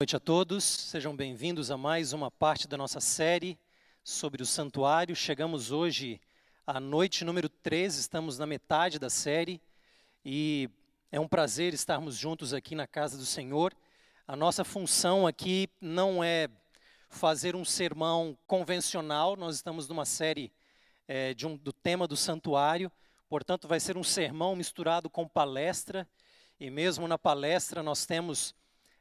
noite a todos, sejam bem-vindos a mais uma parte da nossa série sobre o santuário. Chegamos hoje à noite número 13, estamos na metade da série e é um prazer estarmos juntos aqui na casa do Senhor. A nossa função aqui não é fazer um sermão convencional, nós estamos numa série é, um, do tema do santuário, portanto, vai ser um sermão misturado com palestra, e mesmo na palestra nós temos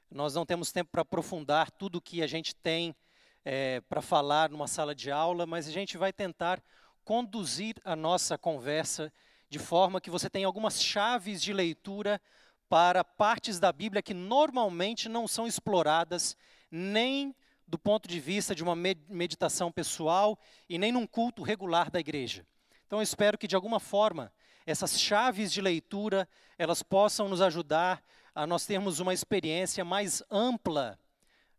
nós não temos tempo para aprofundar tudo o que a gente tem é, para falar numa sala de aula, mas a gente vai tentar conduzir a nossa conversa de forma que você tenha algumas chaves de leitura para partes da Bíblia que normalmente não são exploradas nem do ponto de vista de uma meditação pessoal e nem num culto regular da igreja. Então eu espero que de alguma forma essas chaves de leitura elas possam nos ajudar a nós termos uma experiência mais ampla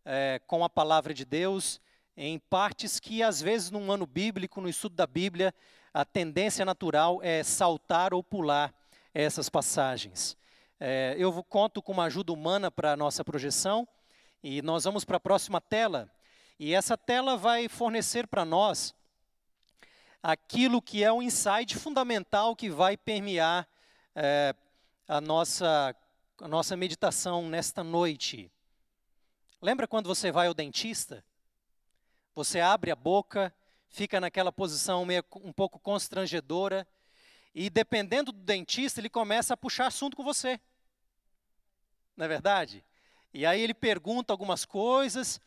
é, com a palavra de Deus, em partes que, às vezes, num ano bíblico, no estudo da Bíblia, a tendência natural é saltar ou pular essas passagens. É, eu conto com uma ajuda humana para a nossa projeção, e nós vamos para a próxima tela, e essa tela vai fornecer para nós aquilo que é um insight fundamental que vai permear é, a nossa a nossa meditação nesta noite. Lembra quando você vai ao dentista? Você abre a boca, fica naquela posição meio, um pouco constrangedora, e dependendo do dentista, ele começa a puxar assunto com você. Não é verdade? E aí ele pergunta algumas coisas,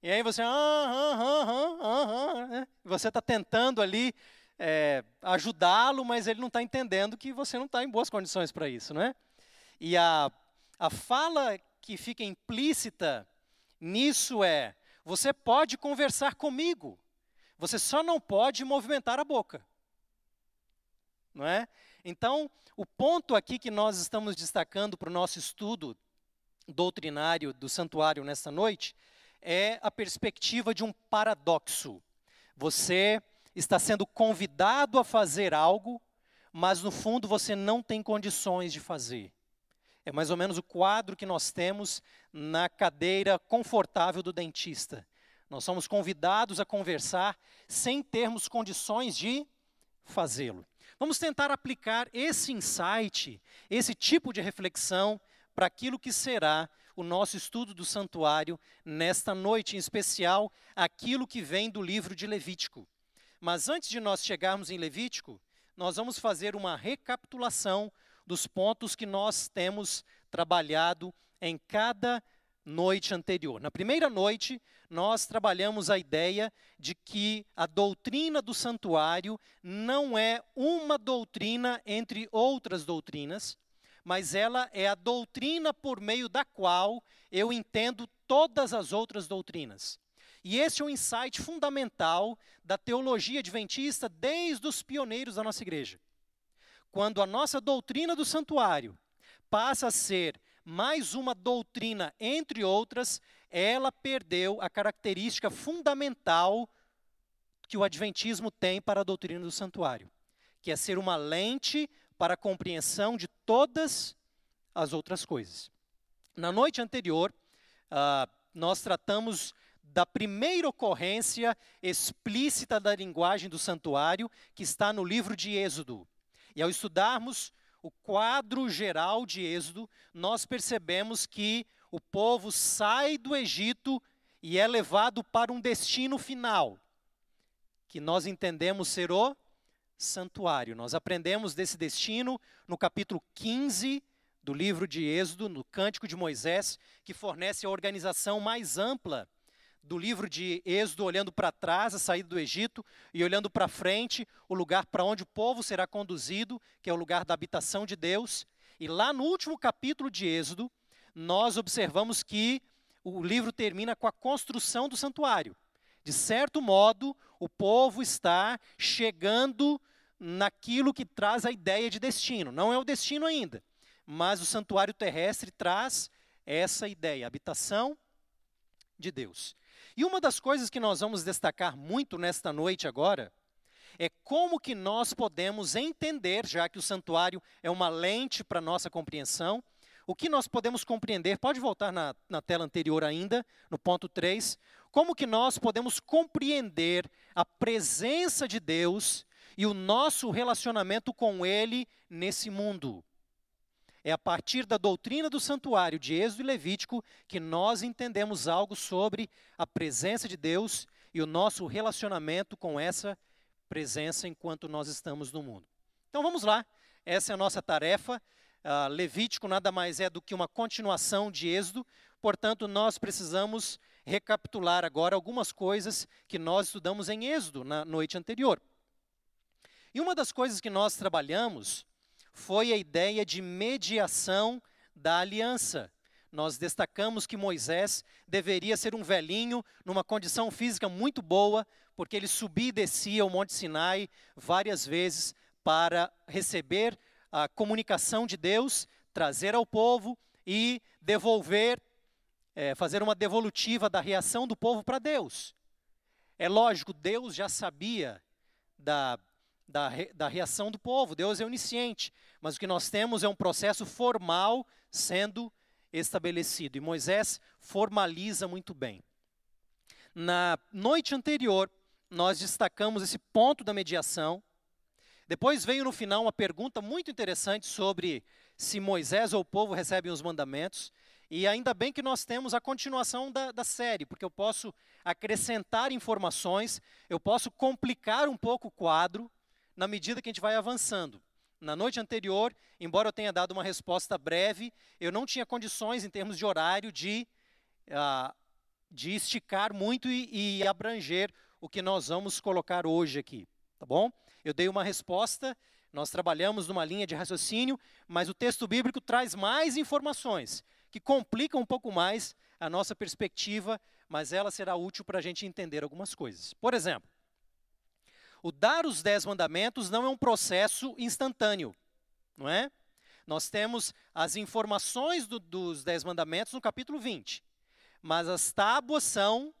e aí você, ah, ah, ah, ah, você está tentando ali é, ajudá-lo, mas ele não está entendendo que você não está em boas condições para isso, não é? E a, a fala que fica implícita nisso é: você pode conversar comigo, você só não pode movimentar a boca. Não é? Então, o ponto aqui que nós estamos destacando para o nosso estudo doutrinário do santuário nesta noite é a perspectiva de um paradoxo. Você está sendo convidado a fazer algo, mas no fundo você não tem condições de fazer. É mais ou menos o quadro que nós temos na cadeira confortável do dentista. Nós somos convidados a conversar sem termos condições de fazê-lo. Vamos tentar aplicar esse insight, esse tipo de reflexão, para aquilo que será o nosso estudo do santuário nesta noite, em especial aquilo que vem do livro de Levítico. Mas antes de nós chegarmos em Levítico, nós vamos fazer uma recapitulação dos pontos que nós temos trabalhado em cada noite anterior. Na primeira noite, nós trabalhamos a ideia de que a doutrina do santuário não é uma doutrina entre outras doutrinas, mas ela é a doutrina por meio da qual eu entendo todas as outras doutrinas. E esse é um insight fundamental da teologia adventista desde os pioneiros da nossa igreja quando a nossa doutrina do santuário passa a ser mais uma doutrina entre outras, ela perdeu a característica fundamental que o adventismo tem para a doutrina do santuário, que é ser uma lente para a compreensão de todas as outras coisas. Na noite anterior, uh, nós tratamos da primeira ocorrência explícita da linguagem do santuário, que está no livro de Êxodo. E ao estudarmos o quadro geral de Êxodo, nós percebemos que o povo sai do Egito e é levado para um destino final, que nós entendemos ser o santuário. Nós aprendemos desse destino no capítulo 15 do livro de Êxodo, no Cântico de Moisés, que fornece a organização mais ampla do livro de Êxodo, olhando para trás, a saída do Egito, e olhando para frente, o lugar para onde o povo será conduzido, que é o lugar da habitação de Deus. E lá no último capítulo de Êxodo, nós observamos que o livro termina com a construção do santuário. De certo modo, o povo está chegando naquilo que traz a ideia de destino. Não é o destino ainda, mas o santuário terrestre traz essa ideia, habitação de Deus. E uma das coisas que nós vamos destacar muito nesta noite agora é como que nós podemos entender, já que o santuário é uma lente para nossa compreensão, o que nós podemos compreender, pode voltar na, na tela anterior ainda, no ponto 3, como que nós podemos compreender a presença de Deus e o nosso relacionamento com Ele nesse mundo. É a partir da doutrina do santuário de Êxodo e Levítico que nós entendemos algo sobre a presença de Deus e o nosso relacionamento com essa presença enquanto nós estamos no mundo. Então vamos lá, essa é a nossa tarefa. Uh, Levítico nada mais é do que uma continuação de Êxodo, portanto, nós precisamos recapitular agora algumas coisas que nós estudamos em Êxodo na noite anterior. E uma das coisas que nós trabalhamos foi a ideia de mediação da aliança. Nós destacamos que Moisés deveria ser um velhinho, numa condição física muito boa, porque ele subia e descia o Monte Sinai várias vezes para receber a comunicação de Deus, trazer ao povo e devolver, é, fazer uma devolutiva da reação do povo para Deus. É lógico, Deus já sabia da, da, da reação do povo, Deus é onisciente, mas o que nós temos é um processo formal sendo estabelecido, e Moisés formaliza muito bem. Na noite anterior, nós destacamos esse ponto da mediação, depois veio no final uma pergunta muito interessante sobre se Moisés ou o povo recebem os mandamentos. E ainda bem que nós temos a continuação da, da, série, porque eu posso acrescentar informações, eu posso complicar um pouco o quadro na medida que a gente vai avançando. Na noite anterior, embora eu tenha dado uma resposta breve, eu não tinha condições, em termos de horário, de, uh, de esticar muito e, e abranger o que nós vamos colocar hoje aqui. Tá bom? Eu dei uma resposta, nós trabalhamos numa linha de raciocínio, mas o texto bíblico traz mais informações, que complicam um pouco mais a nossa perspectiva, mas ela será útil para a gente entender algumas coisas. Por exemplo, o dar os dez mandamentos não é um processo instantâneo, não é? Nós temos as informações do, dos dez mandamentos no capítulo 20, mas as tábuas são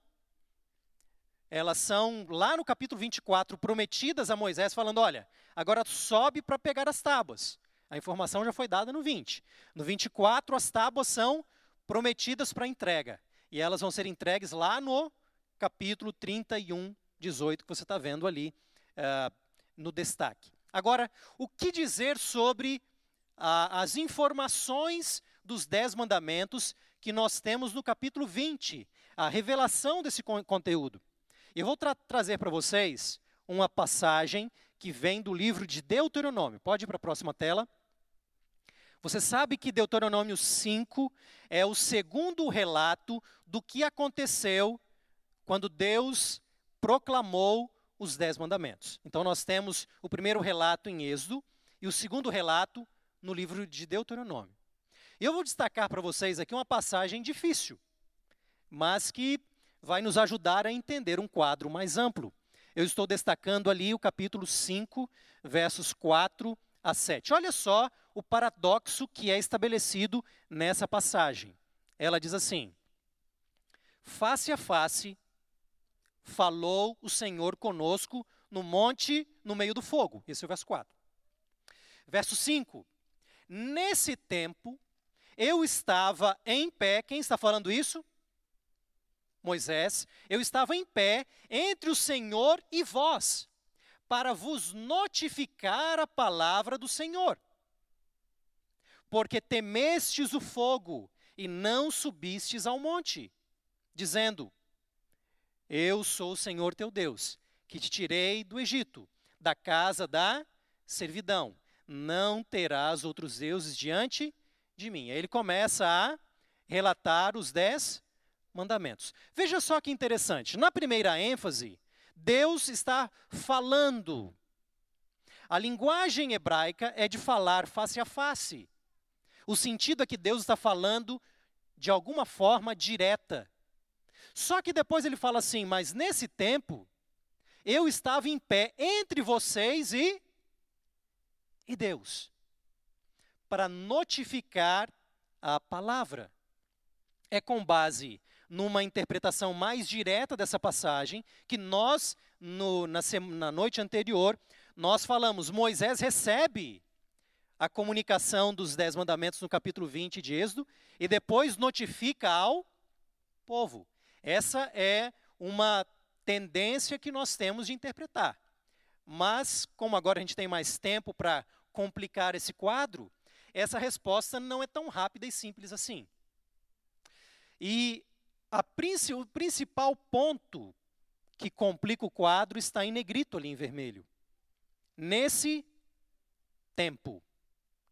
elas são, lá no capítulo 24, prometidas a Moisés, falando: olha, agora sobe para pegar as tábuas. A informação já foi dada no 20. No 24, as tábuas são prometidas para entrega. E elas vão ser entregues lá no capítulo 31, 18, que você está vendo ali uh, no destaque. Agora, o que dizer sobre as informações dos Dez Mandamentos que nós temos no capítulo 20? A revelação desse conteúdo. Eu vou tra trazer para vocês uma passagem que vem do livro de Deuteronômio. Pode ir para a próxima tela. Você sabe que Deuteronômio 5 é o segundo relato do que aconteceu quando Deus proclamou os Dez Mandamentos. Então, nós temos o primeiro relato em Êxodo e o segundo relato no livro de Deuteronômio. Eu vou destacar para vocês aqui uma passagem difícil, mas que vai nos ajudar a entender um quadro mais amplo. Eu estou destacando ali o capítulo 5, versos 4 a 7. Olha só o paradoxo que é estabelecido nessa passagem. Ela diz assim: Face a face falou o Senhor conosco no monte no meio do fogo. Esse é o verso 4. Verso 5. Nesse tempo eu estava em pé. Quem está falando isso? Moisés, eu estava em pé entre o Senhor e vós, para vos notificar a palavra do Senhor. Porque temestes o fogo e não subistes ao monte, dizendo: Eu sou o Senhor teu Deus, que te tirei do Egito, da casa da servidão. Não terás outros deuses diante de mim. Aí ele começa a relatar os dez mandamentos. Veja só que interessante. Na primeira ênfase, Deus está falando. A linguagem hebraica é de falar face a face. O sentido é que Deus está falando de alguma forma direta. Só que depois ele fala assim: Mas nesse tempo, eu estava em pé entre vocês e, e Deus, para notificar a palavra. É com base numa interpretação mais direta dessa passagem, que nós, no, na, na noite anterior, nós falamos, Moisés recebe a comunicação dos Dez Mandamentos no capítulo 20 de Êxodo e depois notifica ao povo. Essa é uma tendência que nós temos de interpretar. Mas, como agora a gente tem mais tempo para complicar esse quadro, essa resposta não é tão rápida e simples assim. E o principal ponto que complica o quadro está em negrito ali em vermelho. Nesse tempo.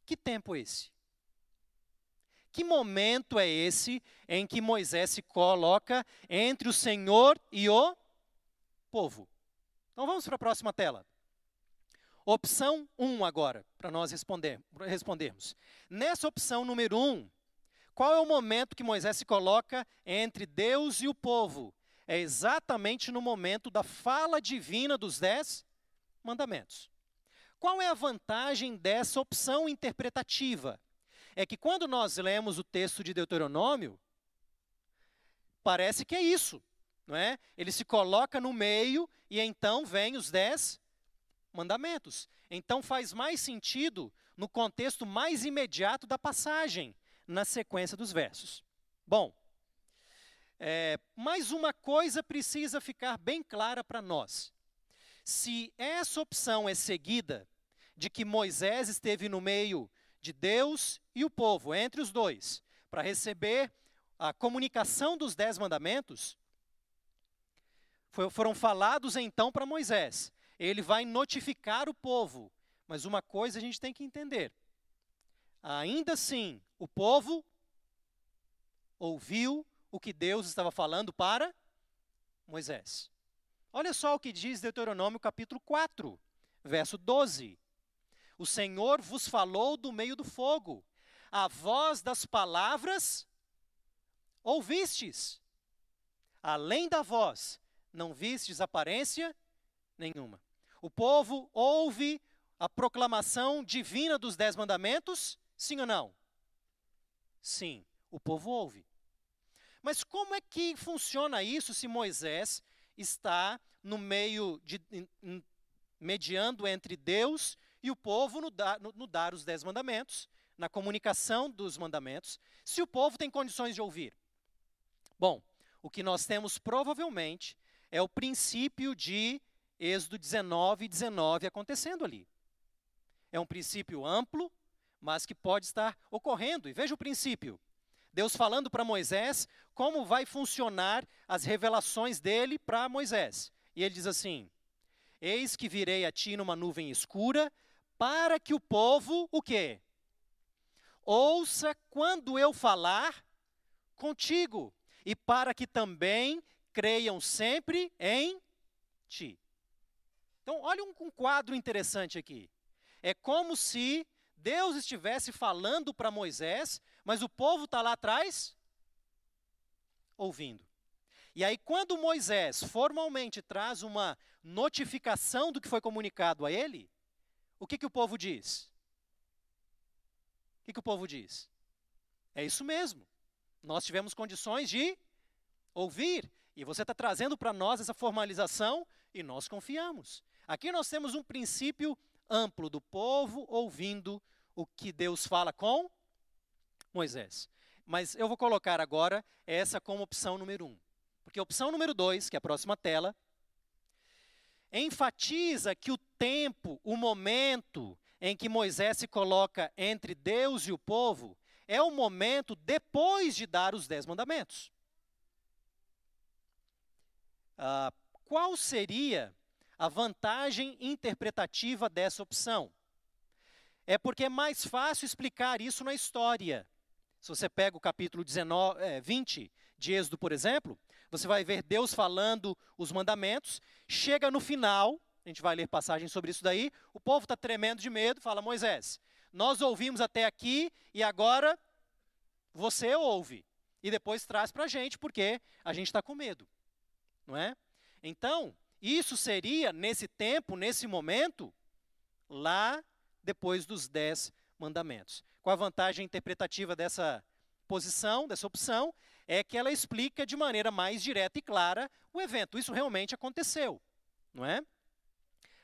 Que tempo é esse? Que momento é esse em que Moisés se coloca entre o Senhor e o povo? Então vamos para a próxima tela. Opção 1 um agora, para nós responder, respondermos. Nessa opção número 1, um, qual é o momento que Moisés se coloca entre Deus e o povo? É exatamente no momento da fala divina dos dez mandamentos. Qual é a vantagem dessa opção interpretativa? É que quando nós lemos o texto de Deuteronômio, parece que é isso, não é? Ele se coloca no meio e então vem os dez mandamentos. Então faz mais sentido no contexto mais imediato da passagem, na sequência dos versos. Bom, é, mais uma coisa precisa ficar bem clara para nós. Se essa opção é seguida de que Moisés esteve no meio de Deus e o povo, entre os dois, para receber a comunicação dos dez mandamentos, foram falados então para Moisés. Ele vai notificar o povo. Mas uma coisa a gente tem que entender. Ainda assim, o povo ouviu o que Deus estava falando para Moisés. Olha só o que diz Deuteronômio capítulo 4, verso 12. O Senhor vos falou do meio do fogo. A voz das palavras ouvistes. Além da voz, não vistes aparência nenhuma. O povo ouve a proclamação divina dos dez mandamentos? Sim ou não? Sim, o povo ouve. Mas como é que funciona isso se Moisés está no meio de mediando entre Deus e o povo no dar, no, no dar os dez mandamentos, na comunicação dos mandamentos, se o povo tem condições de ouvir. Bom, o que nós temos provavelmente é o princípio de Êxodo 19 e 19 acontecendo ali. É um princípio amplo, mas que pode estar ocorrendo. E veja o princípio. Deus falando para Moisés como vai funcionar as revelações dele para Moisés. E ele diz assim: Eis que virei a ti numa nuvem escura, para que o povo, o quê? Ouça quando eu falar contigo, e para que também creiam sempre em ti. Então, olha um, um quadro interessante aqui. É como se Deus estivesse falando para Moisés, mas o povo está lá atrás ouvindo. E aí, quando Moisés formalmente traz uma notificação do que foi comunicado a ele, o que, que o povo diz? O que, que o povo diz? É isso mesmo. Nós tivemos condições de ouvir. E você está trazendo para nós essa formalização e nós confiamos. Aqui nós temos um princípio amplo do povo ouvindo o que Deus fala com Moisés. Mas eu vou colocar agora essa como opção número um. Porque a opção número dois, que é a próxima tela, enfatiza que o tempo, o momento em que Moisés se coloca entre Deus e o povo, é o momento depois de dar os dez mandamentos. Ah, qual seria a vantagem interpretativa dessa opção? É porque é mais fácil explicar isso na história. Se você pega o capítulo 19, é, 20 de Êxodo, por exemplo, você vai ver Deus falando os mandamentos, chega no final, a gente vai ler passagens sobre isso daí. O povo está tremendo de medo, fala: Moisés, nós ouvimos até aqui e agora você ouve. E depois traz para a gente, porque a gente está com medo. Não é? Então, isso seria, nesse tempo, nesse momento, lá depois dos dez mandamentos. Qual a vantagem interpretativa dessa posição, dessa opção? É que ela explica de maneira mais direta e clara o evento. Isso realmente aconteceu, não é?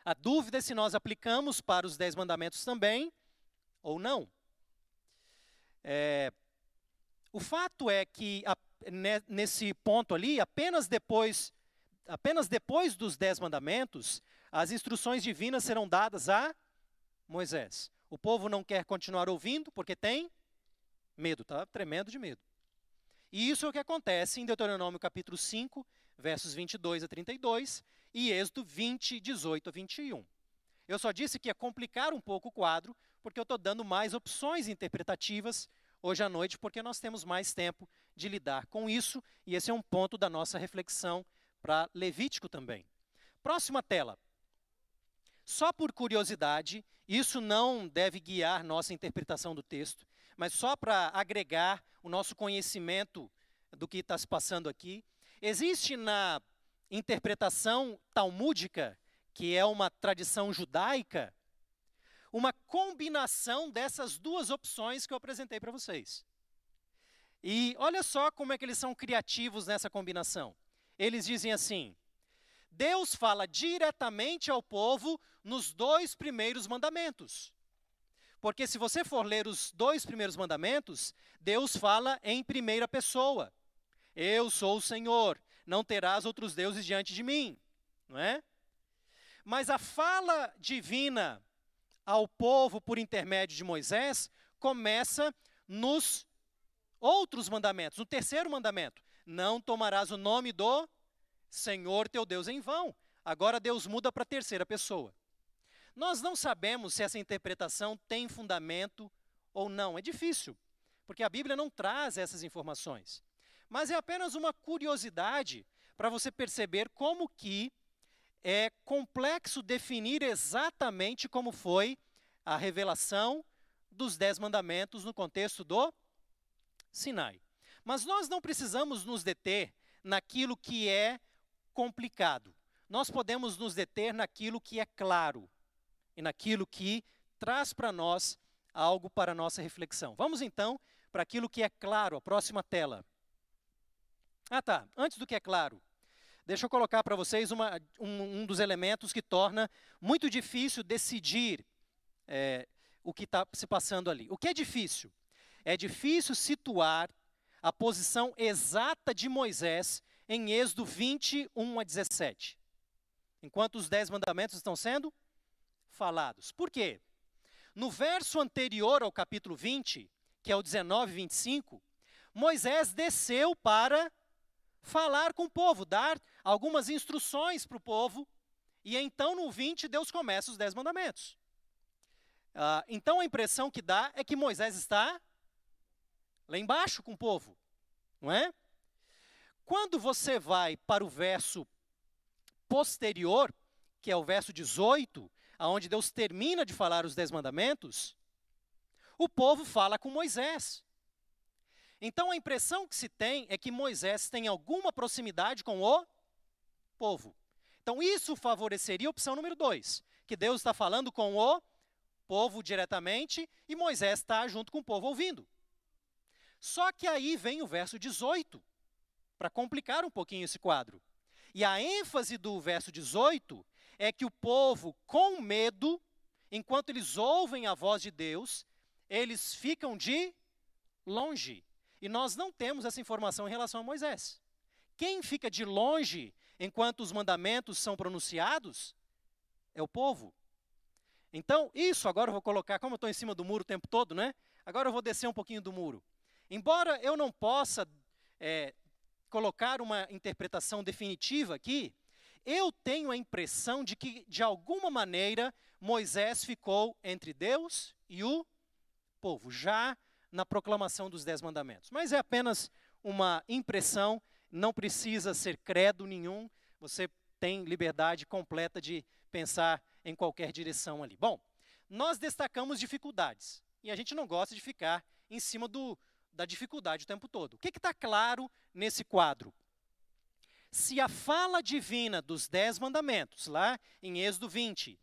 A dúvida é se nós aplicamos para os dez mandamentos também ou não. É, o fato é que a, nesse ponto ali, apenas depois, apenas depois dos dez mandamentos, as instruções divinas serão dadas a Moisés. O povo não quer continuar ouvindo porque tem medo, está tremendo de medo. E isso é o que acontece em Deuteronômio capítulo 5, versos 22 a 32 e Êxodo 20, 18 a 21. Eu só disse que ia complicar um pouco o quadro, porque eu estou dando mais opções interpretativas hoje à noite, porque nós temos mais tempo de lidar com isso, e esse é um ponto da nossa reflexão para Levítico também. Próxima tela. Só por curiosidade, isso não deve guiar nossa interpretação do texto, mas só para agregar o nosso conhecimento do que está se passando aqui. Existe na interpretação talmúdica que é uma tradição judaica, uma combinação dessas duas opções que eu apresentei para vocês. E olha só como é que eles são criativos nessa combinação. Eles dizem assim: Deus fala diretamente ao povo nos dois primeiros mandamentos. Porque se você for ler os dois primeiros mandamentos, Deus fala em primeira pessoa. Eu sou o Senhor, não terás outros deuses diante de mim, não é? Mas a fala divina ao povo por intermédio de Moisés começa nos outros mandamentos. No terceiro mandamento: não tomarás o nome do Senhor teu Deus em vão. Agora Deus muda para a terceira pessoa. Nós não sabemos se essa interpretação tem fundamento ou não. É difícil, porque a Bíblia não traz essas informações. Mas é apenas uma curiosidade para você perceber como que é complexo definir exatamente como foi a revelação dos Dez Mandamentos no contexto do Sinai. Mas nós não precisamos nos deter naquilo que é complicado. Nós podemos nos deter naquilo que é claro e naquilo que traz para nós algo para nossa reflexão. Vamos então para aquilo que é claro, a próxima tela. Ah, tá. Antes do que é claro, Deixa eu colocar para vocês uma, um, um, dos elementos que torna muito difícil decidir é, o que está se passando ali. O que é difícil? É difícil situar a posição exata de Moisés em Êxodo 21 a 17, enquanto os dez mandamentos estão sendo falados. Por quê? No verso anterior ao capítulo 20, que é o 19 e 25, Moisés desceu para falar com o povo, dar algumas instruções para o povo, e então no 20 Deus começa os dez mandamentos. Ah, então a impressão que dá é que Moisés está lá embaixo com o povo, não é? Quando você vai para o verso posterior, que é o verso 18, aonde Deus termina de falar os dez mandamentos, o povo fala com Moisés. Então a impressão que se tem é que Moisés tem alguma proximidade com o povo. Então isso favoreceria a opção número dois, que Deus está falando com o povo diretamente e Moisés está junto com o povo ouvindo. Só que aí vem o verso 18, para complicar um pouquinho esse quadro. E a ênfase do verso 18 é que o povo, com medo, enquanto eles ouvem a voz de Deus, eles ficam de longe. E nós não temos essa informação em relação a Moisés. Quem fica de longe enquanto os mandamentos são pronunciados é o povo. Então, isso agora eu vou colocar, como eu estou em cima do muro o tempo todo, né? Agora eu vou descer um pouquinho do muro. Embora eu não possa é, colocar uma interpretação definitiva aqui, eu tenho a impressão de que, de alguma maneira, Moisés ficou entre Deus e o povo, já na proclamação dos Dez Mandamentos. Mas é apenas uma impressão, não precisa ser credo nenhum, você tem liberdade completa de pensar em qualquer direção ali. Bom, nós destacamos dificuldades e a gente não gosta de ficar em cima do, da dificuldade o tempo todo. O que está claro nesse quadro? Se a fala divina dos Dez Mandamentos, lá em Êxodo 20,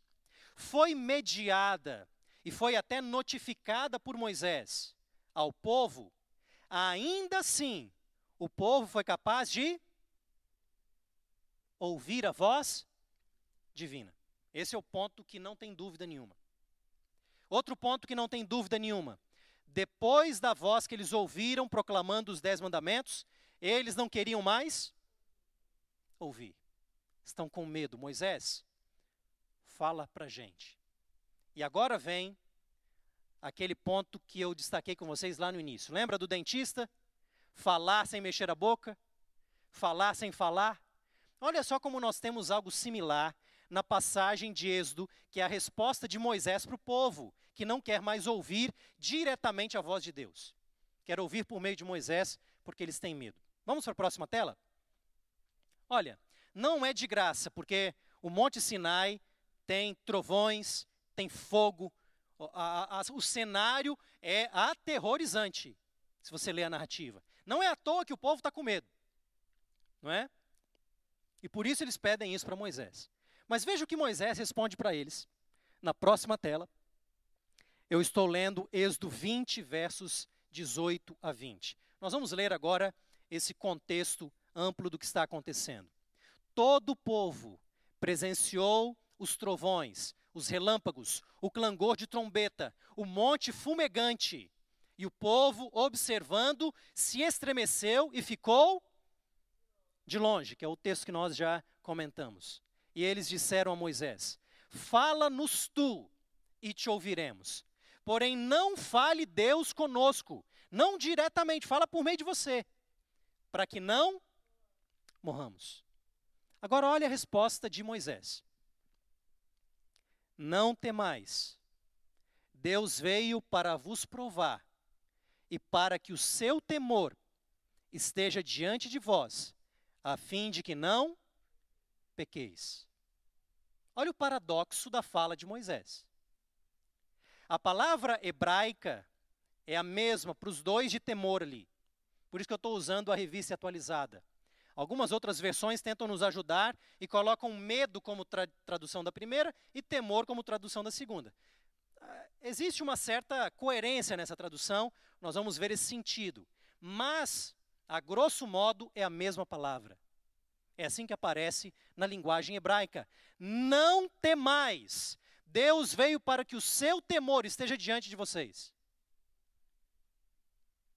foi mediada e foi até notificada por Moisés, ao povo, ainda assim o povo foi capaz de ouvir a voz divina. Esse é o ponto que não tem dúvida nenhuma. Outro ponto que não tem dúvida nenhuma. Depois da voz que eles ouviram proclamando os dez mandamentos, eles não queriam mais ouvir. Estão com medo. Moisés, fala para gente. E agora vem aquele ponto que eu destaquei com vocês lá no início. Lembra do dentista? Falar sem mexer a boca? Falar sem falar? Olha só como nós temos algo similar na passagem de Êxodo, que é a resposta de Moisés para o povo, que não quer mais ouvir diretamente a voz de Deus. Quer ouvir por meio de Moisés, porque eles têm medo. Vamos para a próxima tela? Olha, não é de graça, porque o Monte Sinai tem trovões, tem fogo, a, a, o cenário é aterrorizante, se você ler a narrativa. Não é à toa que o povo está com medo, não é? E por isso eles pedem isso para Moisés. Mas veja o que Moisés responde para eles. Na próxima tela, eu estou lendo Êxodo 20, versos 18 a 20. Nós vamos ler agora esse contexto amplo do que está acontecendo. Todo o povo presenciou os trovões, os relâmpagos, o clangor de trombeta, o monte fumegante. E o povo, observando, se estremeceu e ficou de longe, que é o texto que nós já comentamos. E eles disseram a Moisés: Fala-nos tu e te ouviremos. Porém, não fale Deus conosco, não diretamente, fala por meio de você, para que não morramos. Agora, olha a resposta de Moisés: Não temais, Deus veio para vos provar e para que o seu temor esteja diante de vós, a fim de que não pequeis. Olha o paradoxo da fala de Moisés. A palavra hebraica é a mesma para os dois de temor ali. Por isso que eu estou usando a revista atualizada. Algumas outras versões tentam nos ajudar e colocam medo como tra tradução da primeira e temor como tradução da segunda. Ah, existe uma certa coerência nessa tradução, nós vamos ver esse sentido. Mas, a grosso modo, é a mesma palavra. É assim que aparece na linguagem hebraica. Não temais. Deus veio para que o seu temor esteja diante de vocês.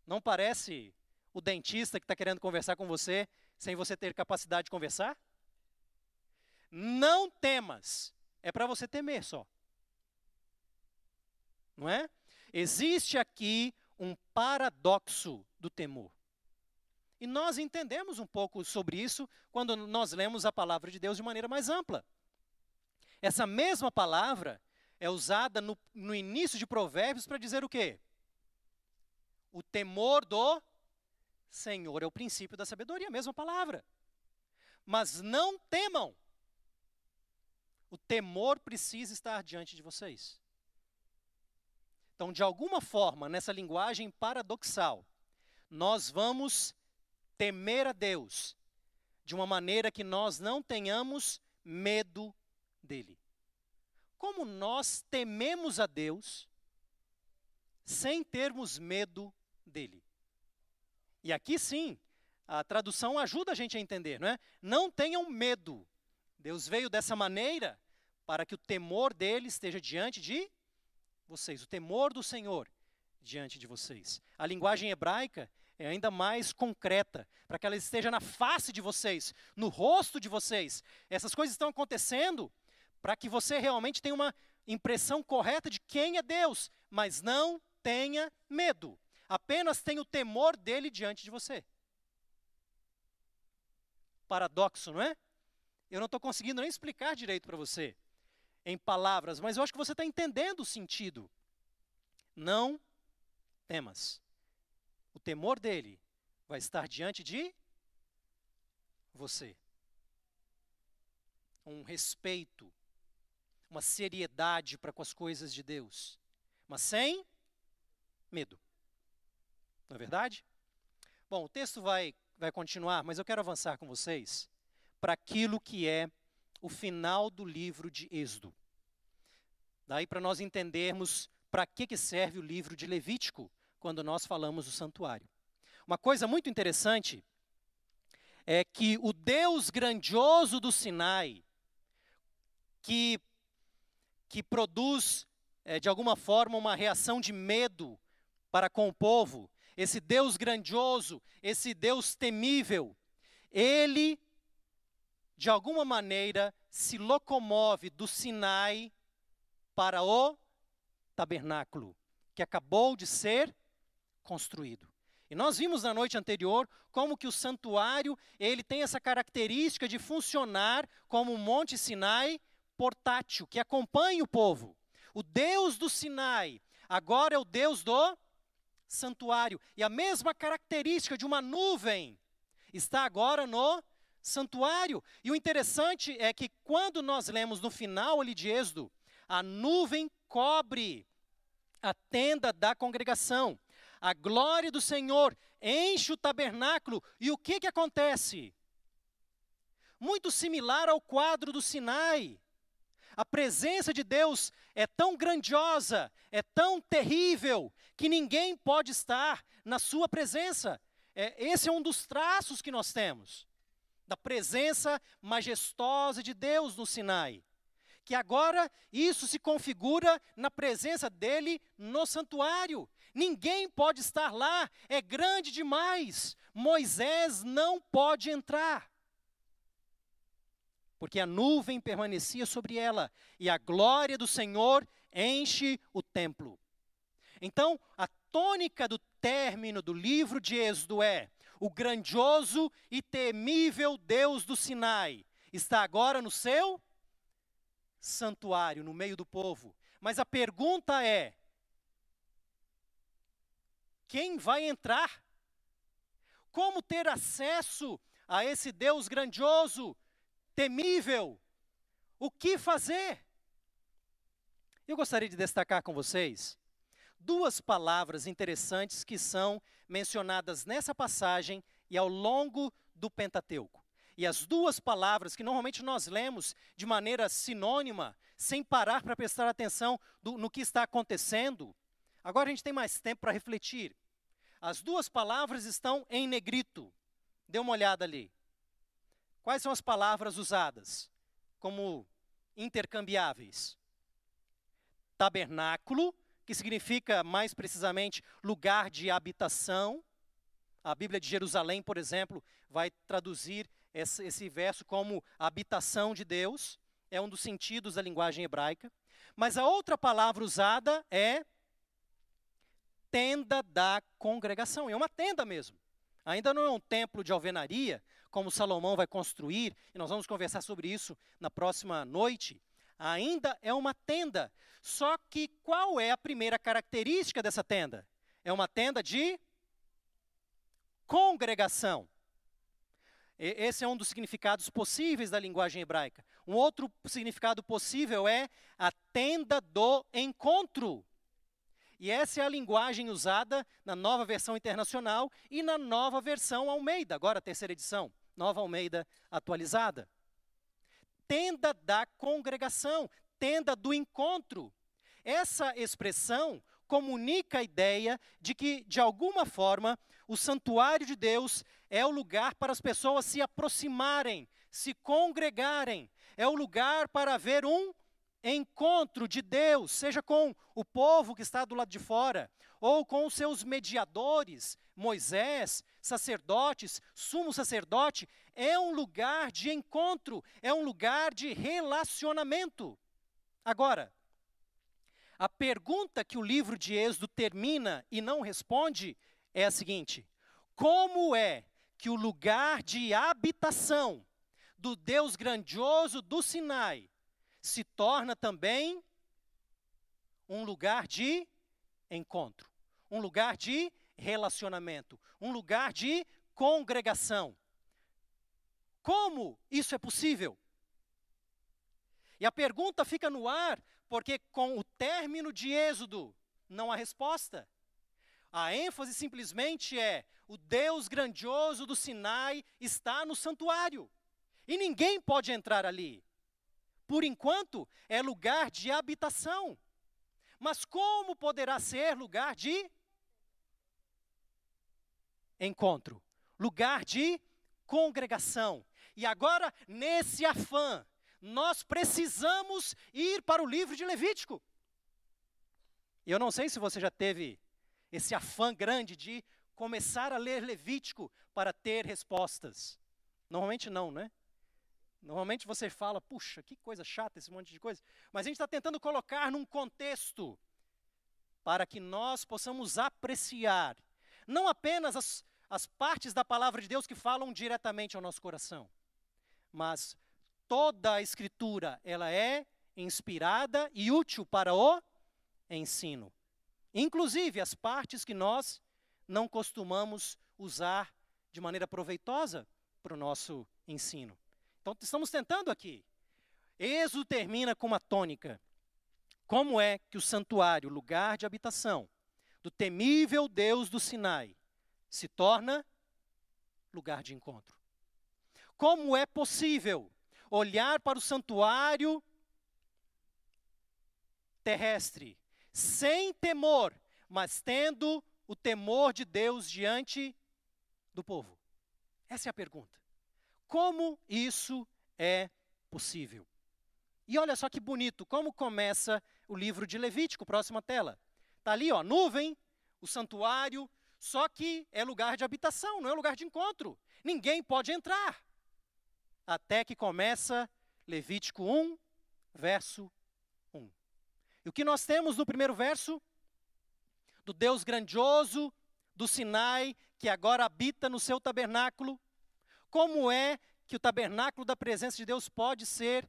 Não parece o dentista que está querendo conversar com você sem você ter capacidade de conversar? Não temas. É para você temer só. Não é? Existe aqui um paradoxo do temor. E nós entendemos um pouco sobre isso quando nós lemos a palavra de Deus de maneira mais ampla. Essa mesma palavra é usada no, no início de Provérbios para dizer o quê? O temor do Senhor é o princípio da sabedoria, a mesma palavra. Mas não temam. O temor precisa estar diante de vocês. Então, de alguma forma, nessa linguagem paradoxal, nós vamos temer a Deus de uma maneira que nós não tenhamos medo dele. Como nós tememos a Deus sem termos medo dele? E aqui sim, a tradução ajuda a gente a entender, não é? Não tenham medo. Deus veio dessa maneira para que o temor dele esteja diante de vocês, o temor do Senhor diante de vocês. A linguagem hebraica é ainda mais concreta, para que ela esteja na face de vocês, no rosto de vocês. Essas coisas estão acontecendo para que você realmente tenha uma impressão correta de quem é Deus, mas não tenha medo. Apenas tenha o temor dele diante de você. Paradoxo, não é? Eu não estou conseguindo nem explicar direito para você em palavras, mas eu acho que você está entendendo o sentido. Não temas o temor dele vai estar diante de você. Um respeito, uma seriedade para com as coisas de Deus, mas sem medo. Não é verdade? Bom, o texto vai, vai continuar, mas eu quero avançar com vocês para aquilo que é o final do livro de Êxodo. Daí para nós entendermos para que, que serve o livro de Levítico quando nós falamos do santuário. Uma coisa muito interessante é que o Deus grandioso do Sinai, que, que produz é, de alguma forma, uma reação de medo para com o povo. Esse Deus grandioso, esse Deus temível, ele, de alguma maneira, se locomove do Sinai para o tabernáculo, que acabou de ser construído. E nós vimos na noite anterior como que o santuário, ele tem essa característica de funcionar como um monte Sinai portátil, que acompanha o povo. O Deus do Sinai agora é o Deus do santuário. E a mesma característica de uma nuvem está agora no santuário. E o interessante é que quando nós lemos no final ali de Êxodo, a nuvem cobre a tenda da congregação. A glória do Senhor enche o tabernáculo. E o que, que acontece? Muito similar ao quadro do Sinai. A presença de Deus é tão grandiosa, é tão terrível, que ninguém pode estar na sua presença. É, esse é um dos traços que nós temos, da presença majestosa de Deus no Sinai. Que agora isso se configura na presença dele no santuário. Ninguém pode estar lá, é grande demais. Moisés não pode entrar porque a nuvem permanecia sobre ela e a glória do Senhor enche o templo. Então, a tônica do término do livro de Êxodo é: o grandioso e temível Deus do Sinai está agora no seu santuário, no meio do povo. Mas a pergunta é: quem vai entrar? Como ter acesso a esse Deus grandioso temível. O que fazer? Eu gostaria de destacar com vocês duas palavras interessantes que são mencionadas nessa passagem e ao longo do Pentateuco. E as duas palavras que normalmente nós lemos de maneira sinônima, sem parar para prestar atenção do, no que está acontecendo, agora a gente tem mais tempo para refletir. As duas palavras estão em negrito. Dê uma olhada ali. Quais são as palavras usadas como intercambiáveis? Tabernáculo, que significa mais precisamente lugar de habitação. A Bíblia de Jerusalém, por exemplo, vai traduzir esse, esse verso como habitação de Deus. É um dos sentidos da linguagem hebraica. Mas a outra palavra usada é tenda da congregação. É uma tenda mesmo. Ainda não é um templo de alvenaria, como Salomão vai construir, e nós vamos conversar sobre isso na próxima noite. Ainda é uma tenda. Só que qual é a primeira característica dessa tenda? É uma tenda de congregação. Esse é um dos significados possíveis da linguagem hebraica. Um outro significado possível é a tenda do encontro. E essa é a linguagem usada na nova versão internacional e na nova versão Almeida, agora a terceira edição, nova Almeida atualizada. Tenda da congregação, tenda do encontro. Essa expressão comunica a ideia de que, de alguma forma, o santuário de Deus é o lugar para as pessoas se aproximarem, se congregarem, é o lugar para haver um encontro de Deus, seja com o povo que está do lado de fora, ou com os seus mediadores, Moisés, sacerdotes, sumo sacerdote, é um lugar de encontro, é um lugar de relacionamento. Agora, a pergunta que o livro de Êxodo termina e não responde é a seguinte: como é que o lugar de habitação do Deus grandioso do Sinai se torna também um lugar de encontro, um lugar de relacionamento, um lugar de congregação. Como isso é possível? E a pergunta fica no ar, porque com o término de Êxodo não há resposta. A ênfase simplesmente é: o Deus grandioso do Sinai está no santuário. E ninguém pode entrar ali por enquanto, é lugar de habitação. Mas como poderá ser lugar de encontro? Lugar de congregação. E agora, nesse afã, nós precisamos ir para o livro de Levítico. Eu não sei se você já teve esse afã grande de começar a ler Levítico para ter respostas. Normalmente não, né? Normalmente você fala, puxa, que coisa chata esse monte de coisa. Mas a gente está tentando colocar num contexto para que nós possamos apreciar não apenas as, as partes da palavra de Deus que falam diretamente ao nosso coração, mas toda a escritura, ela é inspirada e útil para o ensino. Inclusive as partes que nós não costumamos usar de maneira proveitosa para o nosso ensino. Então, estamos tentando aqui. Êxodo termina com uma tônica. Como é que o santuário, lugar de habitação do temível Deus do Sinai, se torna lugar de encontro? Como é possível olhar para o santuário terrestre sem temor, mas tendo o temor de Deus diante do povo? Essa é a pergunta. Como isso é possível? E olha só que bonito, como começa o livro de Levítico, próxima tela. Está ali, ó, nuvem, o santuário, só que é lugar de habitação, não é lugar de encontro. Ninguém pode entrar. Até que começa Levítico 1, verso 1. E o que nós temos no primeiro verso? Do Deus grandioso, do Sinai, que agora habita no seu tabernáculo. Como é que o tabernáculo da presença de Deus pode ser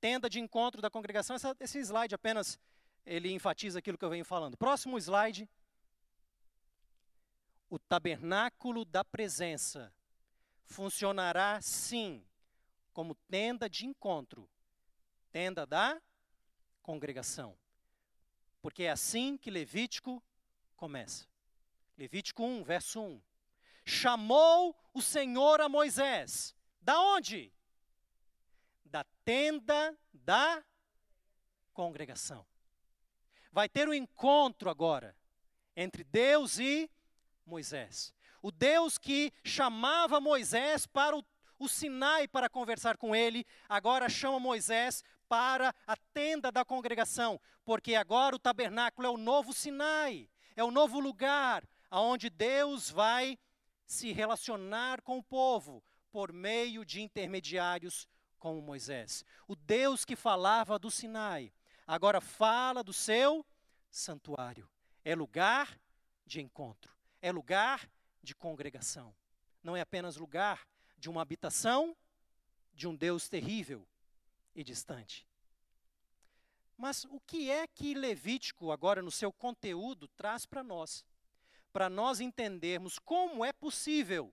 tenda de encontro da congregação? Essa, esse slide apenas ele enfatiza aquilo que eu venho falando. Próximo slide. O tabernáculo da presença funcionará sim como tenda de encontro, tenda da congregação. Porque é assim que Levítico começa. Levítico 1, verso 1. Chamou o Senhor a Moisés. Da onde? Da tenda da congregação. Vai ter um encontro agora entre Deus e Moisés. O Deus que chamava Moisés para o, o Sinai para conversar com ele, agora chama Moisés para a tenda da congregação, porque agora o tabernáculo é o novo Sinai, é o novo lugar aonde Deus vai se relacionar com o povo por meio de intermediários como Moisés. O Deus que falava do Sinai, agora fala do seu santuário. É lugar de encontro, é lugar de congregação. Não é apenas lugar de uma habitação de um Deus terrível, e distante. Mas o que é que Levítico, agora no seu conteúdo, traz para nós? Para nós entendermos como é possível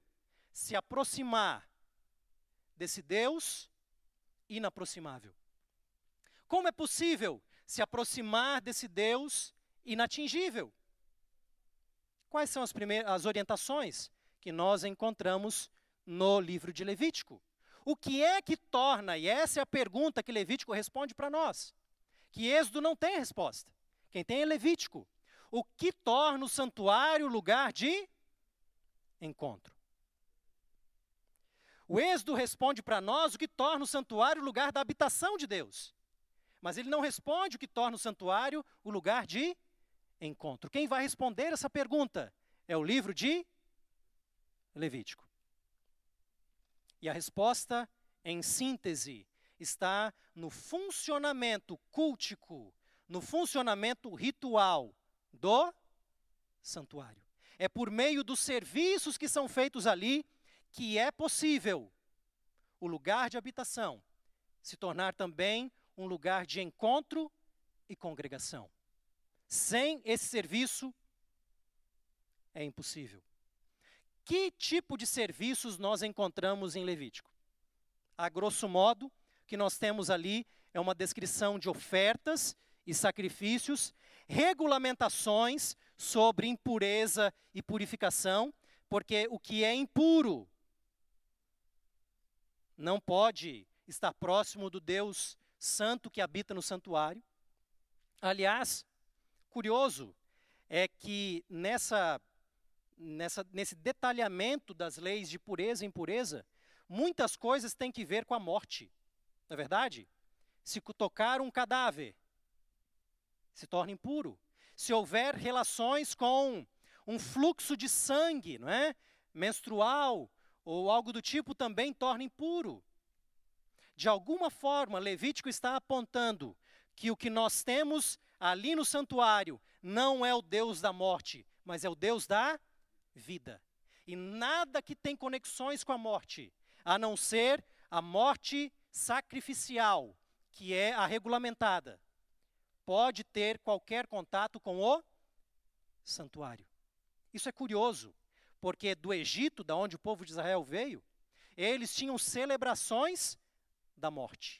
se aproximar desse Deus inaproximável. Como é possível se aproximar desse Deus inatingível? Quais são as, primeiras, as orientações que nós encontramos no livro de Levítico? O que é que torna, e essa é a pergunta que Levítico responde para nós, que Êxodo não tem resposta. Quem tem é Levítico. O que torna o santuário lugar de encontro? O Êxodo responde para nós o que torna o santuário lugar da habitação de Deus. Mas ele não responde o que torna o santuário o lugar de encontro. Quem vai responder essa pergunta é o livro de Levítico. E a resposta, em síntese, está no funcionamento cultico, no funcionamento ritual do santuário. É por meio dos serviços que são feitos ali que é possível o lugar de habitação se tornar também um lugar de encontro e congregação. Sem esse serviço, é impossível. Que tipo de serviços nós encontramos em Levítico? A grosso modo, o que nós temos ali é uma descrição de ofertas e sacrifícios, regulamentações sobre impureza e purificação, porque o que é impuro não pode estar próximo do Deus santo que habita no santuário. Aliás, curioso é que nessa nessa, nesse detalhamento das leis de pureza e impureza, muitas coisas têm que ver com a morte. Não é verdade? Se tocar um cadáver, se torna impuro. se houver relações com um fluxo de sangue, não é? menstrual ou algo do tipo também torna impuro. De alguma forma, Levítico está apontando que o que nós temos ali no santuário não é o Deus da morte, mas é o Deus da vida. E nada que tem conexões com a morte, a não ser a morte sacrificial, que é a regulamentada, pode ter qualquer contato com o santuário. Isso é curioso, porque do Egito, da onde o povo de Israel veio, eles tinham celebrações da morte.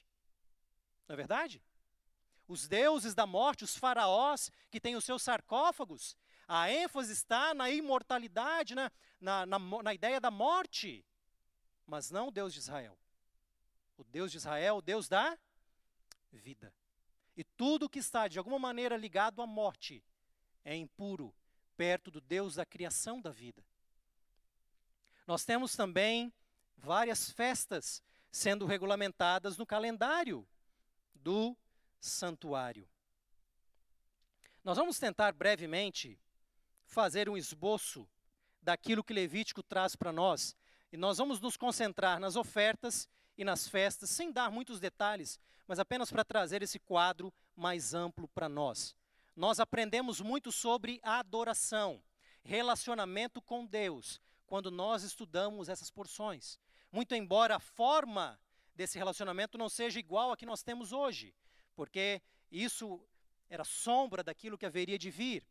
Não é verdade? Os deuses da morte, os faraós que têm os seus sarcófagos, a ênfase está na imortalidade, na, na, na, na ideia da morte, mas não o Deus de Israel. O Deus de Israel, o Deus da vida. Tudo que está de alguma maneira ligado à morte é impuro perto do Deus da criação da vida. Nós temos também várias festas sendo regulamentadas no calendário do santuário. Nós vamos tentar brevemente fazer um esboço daquilo que Levítico traz para nós, e nós vamos nos concentrar nas ofertas e nas festas, sem dar muitos detalhes, mas apenas para trazer esse quadro mais amplo para nós. Nós aprendemos muito sobre adoração, relacionamento com Deus, quando nós estudamos essas porções. Muito embora a forma desse relacionamento não seja igual a que nós temos hoje, porque isso era sombra daquilo que haveria de vir.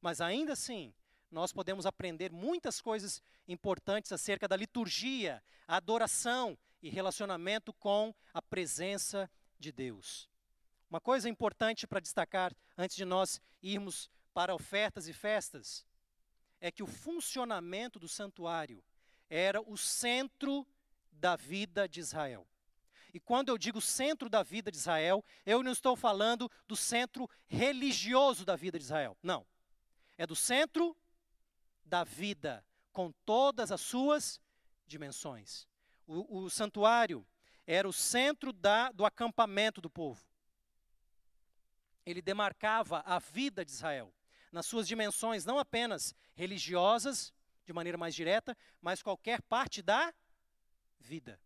Mas ainda assim, nós podemos aprender muitas coisas importantes acerca da liturgia, adoração e relacionamento com a presença de Deus. Uma coisa importante para destacar antes de nós irmos para ofertas e festas é que o funcionamento do santuário era o centro da vida de Israel. E quando eu digo centro da vida de Israel, eu não estou falando do centro religioso da vida de Israel. Não. É do centro da vida, com todas as suas dimensões. O, o santuário era o centro da, do acampamento do povo ele demarcava a vida de Israel nas suas dimensões não apenas religiosas, de maneira mais direta, mas qualquer parte da vida.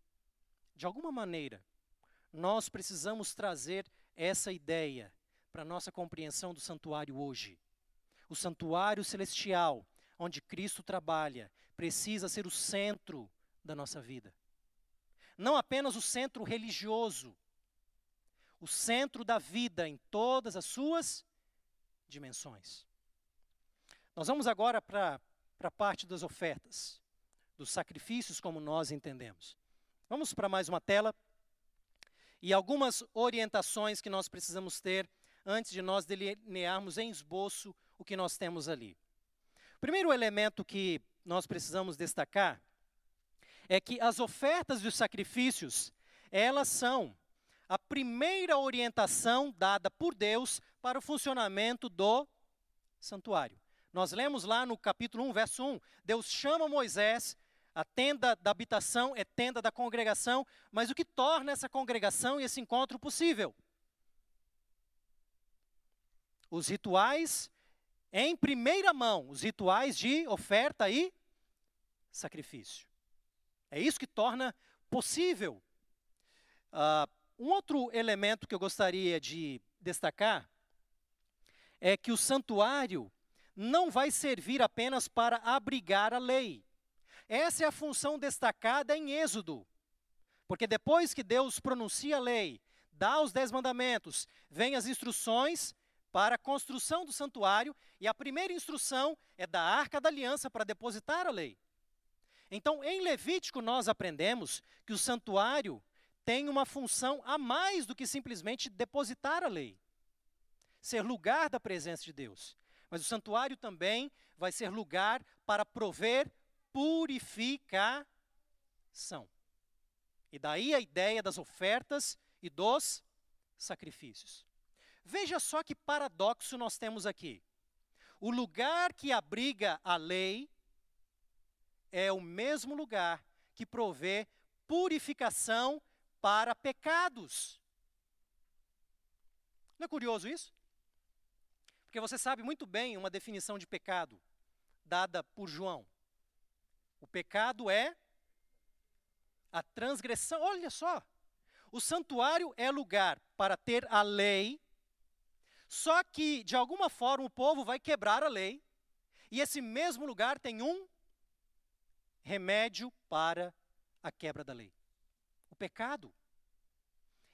De alguma maneira, nós precisamos trazer essa ideia para a nossa compreensão do santuário hoje. O santuário celestial, onde Cristo trabalha, precisa ser o centro da nossa vida. Não apenas o centro religioso, o centro da vida em todas as suas dimensões. Nós vamos agora para a parte das ofertas, dos sacrifícios como nós entendemos. Vamos para mais uma tela e algumas orientações que nós precisamos ter antes de nós delinearmos em esboço o que nós temos ali. O primeiro elemento que nós precisamos destacar é que as ofertas e os sacrifícios, elas são a primeira orientação dada por Deus para o funcionamento do santuário. Nós lemos lá no capítulo 1, verso 1, Deus chama Moisés, a tenda da habitação é tenda da congregação, mas o que torna essa congregação e esse encontro possível? Os rituais em primeira mão, os rituais de oferta e sacrifício. É isso que torna possível. Uh, um outro elemento que eu gostaria de destacar é que o santuário não vai servir apenas para abrigar a lei. Essa é a função destacada em Êxodo. Porque depois que Deus pronuncia a lei, dá os dez mandamentos, vem as instruções para a construção do santuário, e a primeira instrução é da arca da aliança para depositar a lei. Então, em Levítico, nós aprendemos que o santuário tem uma função a mais do que simplesmente depositar a lei, ser lugar da presença de Deus. Mas o santuário também vai ser lugar para prover purificação. E daí a ideia das ofertas e dos sacrifícios. Veja só que paradoxo nós temos aqui. O lugar que abriga a lei é o mesmo lugar que provê purificação para pecados. Não é curioso isso? Porque você sabe muito bem uma definição de pecado dada por João. O pecado é a transgressão. Olha só. O santuário é lugar para ter a lei, só que, de alguma forma, o povo vai quebrar a lei, e esse mesmo lugar tem um remédio para a quebra da lei: o pecado.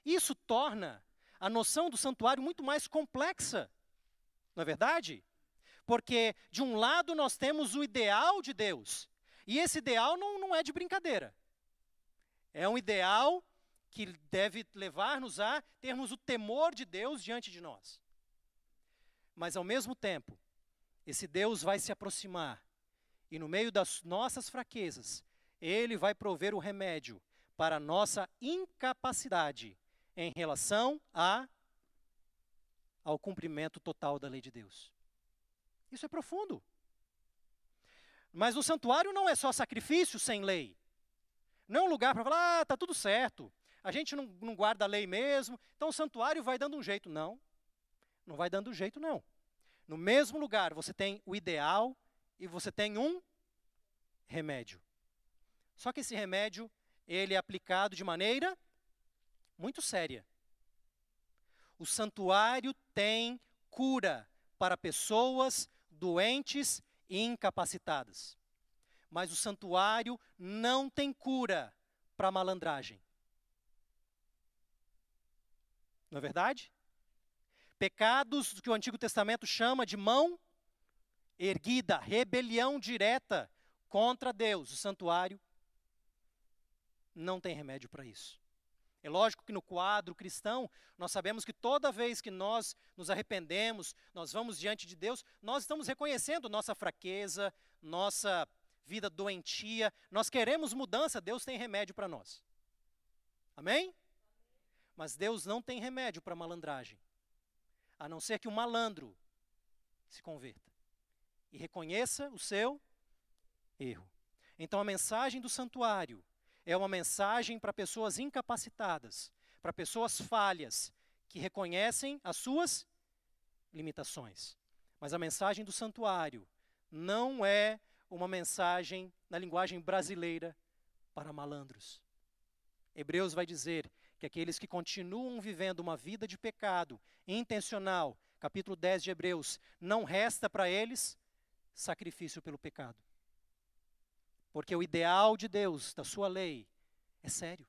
Isso torna a noção do santuário muito mais complexa, não é verdade? Porque, de um lado, nós temos o ideal de Deus, e esse ideal não, não é de brincadeira. É um ideal que deve levar-nos a termos o temor de Deus diante de nós. Mas, ao mesmo tempo, esse Deus vai se aproximar, e no meio das nossas fraquezas, Ele vai prover o remédio para a nossa incapacidade em relação a, ao cumprimento total da lei de Deus. Isso é profundo. Mas o santuário não é só sacrifício sem lei. Não é um lugar para falar, ah, está tudo certo. A gente não, não guarda a lei mesmo, então o santuário vai dando um jeito. Não, não vai dando jeito, não. No mesmo lugar, você tem o ideal e você tem um remédio. Só que esse remédio, ele é aplicado de maneira muito séria. O santuário tem cura para pessoas doentes e incapacitadas. Mas o santuário não tem cura para malandragem. Não é verdade? Pecados que o Antigo Testamento chama de mão erguida, rebelião direta contra Deus. O santuário não tem remédio para isso. É lógico que no quadro cristão, nós sabemos que toda vez que nós nos arrependemos, nós vamos diante de Deus, nós estamos reconhecendo nossa fraqueza, nossa vida doentia, nós queremos mudança, Deus tem remédio para nós. Amém? Mas Deus não tem remédio para malandragem, a não ser que o malandro se converta e reconheça o seu erro. Então a mensagem do santuário é uma mensagem para pessoas incapacitadas, para pessoas falhas, que reconhecem as suas limitações. Mas a mensagem do santuário não é uma mensagem na linguagem brasileira para malandros. Hebreus vai dizer que aqueles que continuam vivendo uma vida de pecado intencional, capítulo 10 de Hebreus, não resta para eles sacrifício pelo pecado. Porque o ideal de Deus, da sua lei, é sério.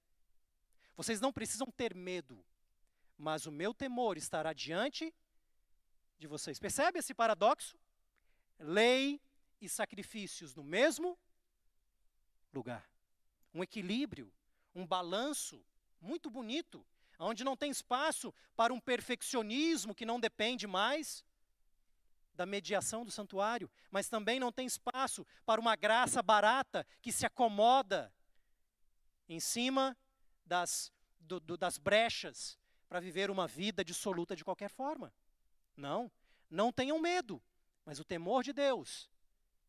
Vocês não precisam ter medo, mas o meu temor estará diante de vocês. Percebe esse paradoxo? Lei e sacrifícios no mesmo lugar. Um equilíbrio, um balanço muito bonito, onde não tem espaço para um perfeccionismo que não depende mais da mediação do santuário, mas também não tem espaço para uma graça barata que se acomoda em cima das, do, do, das brechas para viver uma vida dissoluta de qualquer forma. Não, não tenham medo, mas o temor de Deus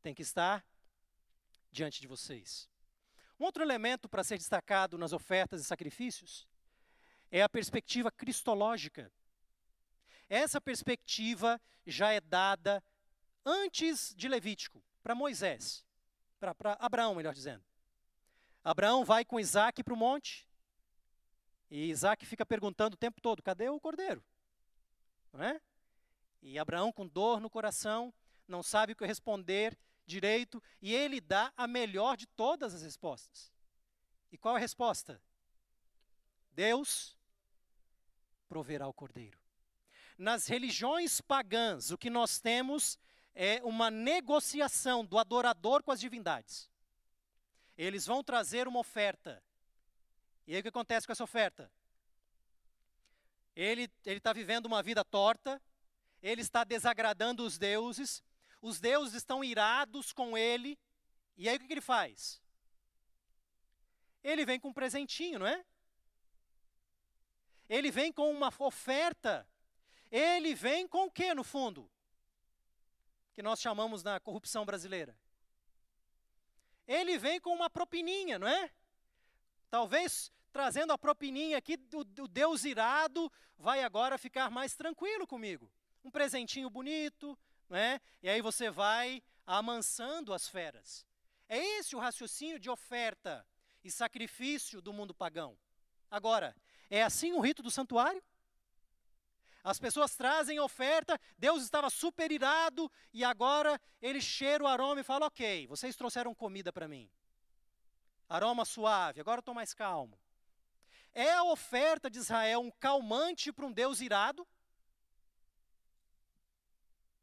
tem que estar diante de vocês. Um outro elemento para ser destacado nas ofertas e sacrifícios é a perspectiva cristológica essa perspectiva já é dada antes de Levítico, para Moisés, para Abraão, melhor dizendo. Abraão vai com Isaac para o monte, e Isaac fica perguntando o tempo todo: cadê o cordeiro? Não é? E Abraão, com dor no coração, não sabe o que responder direito, e ele dá a melhor de todas as respostas. E qual é a resposta? Deus proverá o cordeiro. Nas religiões pagãs, o que nós temos é uma negociação do adorador com as divindades. Eles vão trazer uma oferta. E aí o que acontece com essa oferta? Ele está vivendo uma vida torta, ele está desagradando os deuses, os deuses estão irados com ele, e aí o que, que ele faz? Ele vem com um presentinho, não é? Ele vem com uma oferta ele vem com o que no fundo? Que nós chamamos na corrupção brasileira. Ele vem com uma propininha, não é? Talvez trazendo a propininha aqui, o, Deus irado vai agora ficar mais tranquilo comigo. um presentinho bonito, né? e aí você vai amansando as feras. É esse o raciocínio de oferta e sacrifício do mundo pagão. Agora, é assim o rito do santuário? As pessoas trazem oferta, Deus estava super irado e agora ele cheira o aroma e fala: Ok, vocês trouxeram comida para mim. Aroma suave, agora estou mais calmo. É a oferta de Israel um calmante para um Deus irado?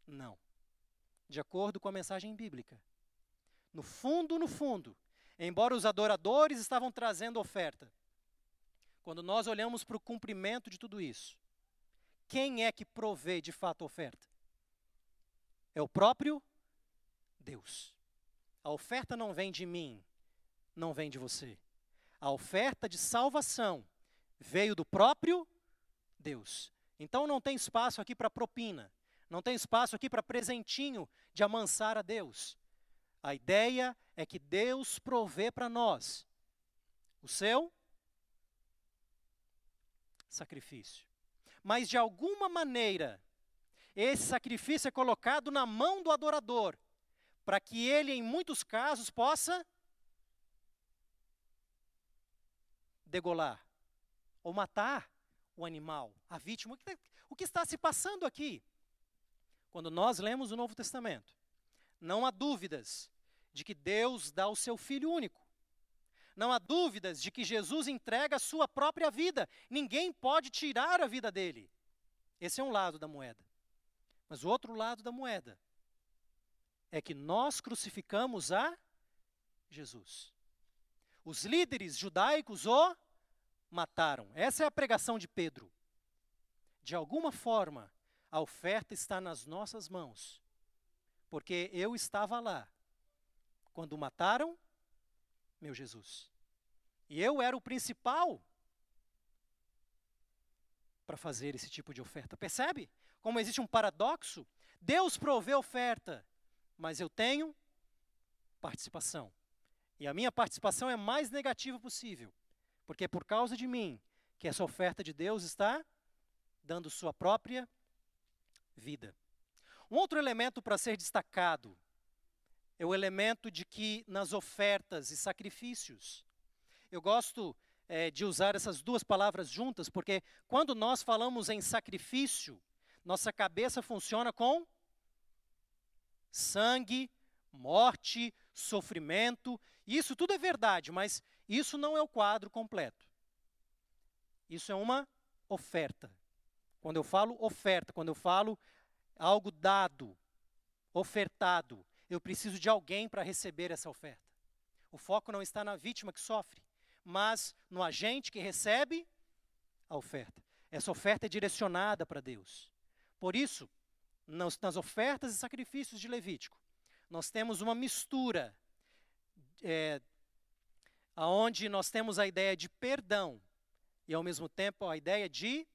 Não. De acordo com a mensagem bíblica. No fundo, no fundo, embora os adoradores estavam trazendo oferta, quando nós olhamos para o cumprimento de tudo isso, quem é que provê de fato a oferta? É o próprio Deus. A oferta não vem de mim, não vem de você. A oferta de salvação veio do próprio Deus. Então não tem espaço aqui para propina, não tem espaço aqui para presentinho de amansar a Deus. A ideia é que Deus provê para nós o seu sacrifício. Mas de alguma maneira, esse sacrifício é colocado na mão do adorador, para que ele, em muitos casos, possa degolar ou matar o animal, a vítima. O que está se passando aqui? Quando nós lemos o Novo Testamento, não há dúvidas de que Deus dá o seu Filho único. Não há dúvidas de que Jesus entrega a sua própria vida. Ninguém pode tirar a vida dele. Esse é um lado da moeda. Mas o outro lado da moeda é que nós crucificamos a Jesus. Os líderes judaicos o mataram. Essa é a pregação de Pedro. De alguma forma, a oferta está nas nossas mãos. Porque eu estava lá quando mataram meu Jesus. E eu era o principal para fazer esse tipo de oferta. Percebe como existe um paradoxo? Deus provê oferta, mas eu tenho participação. E a minha participação é mais negativa possível, porque é por causa de mim que essa oferta de Deus está dando sua própria vida. Um outro elemento para ser destacado é o elemento de que nas ofertas e sacrifícios, eu gosto é, de usar essas duas palavras juntas, porque quando nós falamos em sacrifício, nossa cabeça funciona com sangue, morte, sofrimento. Isso tudo é verdade, mas isso não é o quadro completo. Isso é uma oferta. Quando eu falo oferta, quando eu falo algo dado, ofertado, eu preciso de alguém para receber essa oferta. O foco não está na vítima que sofre, mas no agente que recebe a oferta. Essa oferta é direcionada para Deus. Por isso, nas, ofertas e sacrifícios de Levítico, nós temos uma mistura, é, onde nós temos a ideia de perdão e, ao mesmo tempo, a ideia de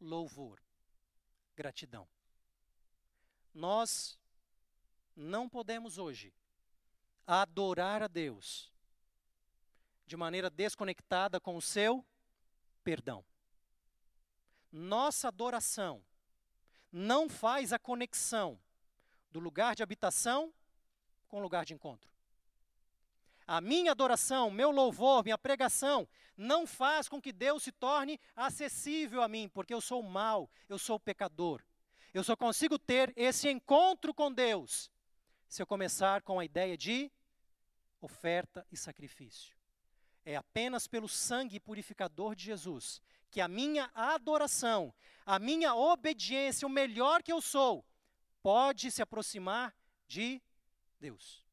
louvor, gratidão. Nós não podemos hoje adorar a Deus de maneira desconectada com o seu perdão. Nossa adoração não faz a conexão do lugar de habitação com o lugar de encontro. A minha adoração, meu louvor, minha pregação não faz com que Deus se torne acessível a mim, porque eu sou mal, eu sou pecador. Eu só consigo ter esse encontro com Deus se eu começar com a ideia de oferta e sacrifício. É apenas pelo sangue purificador de Jesus que a minha adoração, a minha obediência, o melhor que eu sou, pode se aproximar de Deus.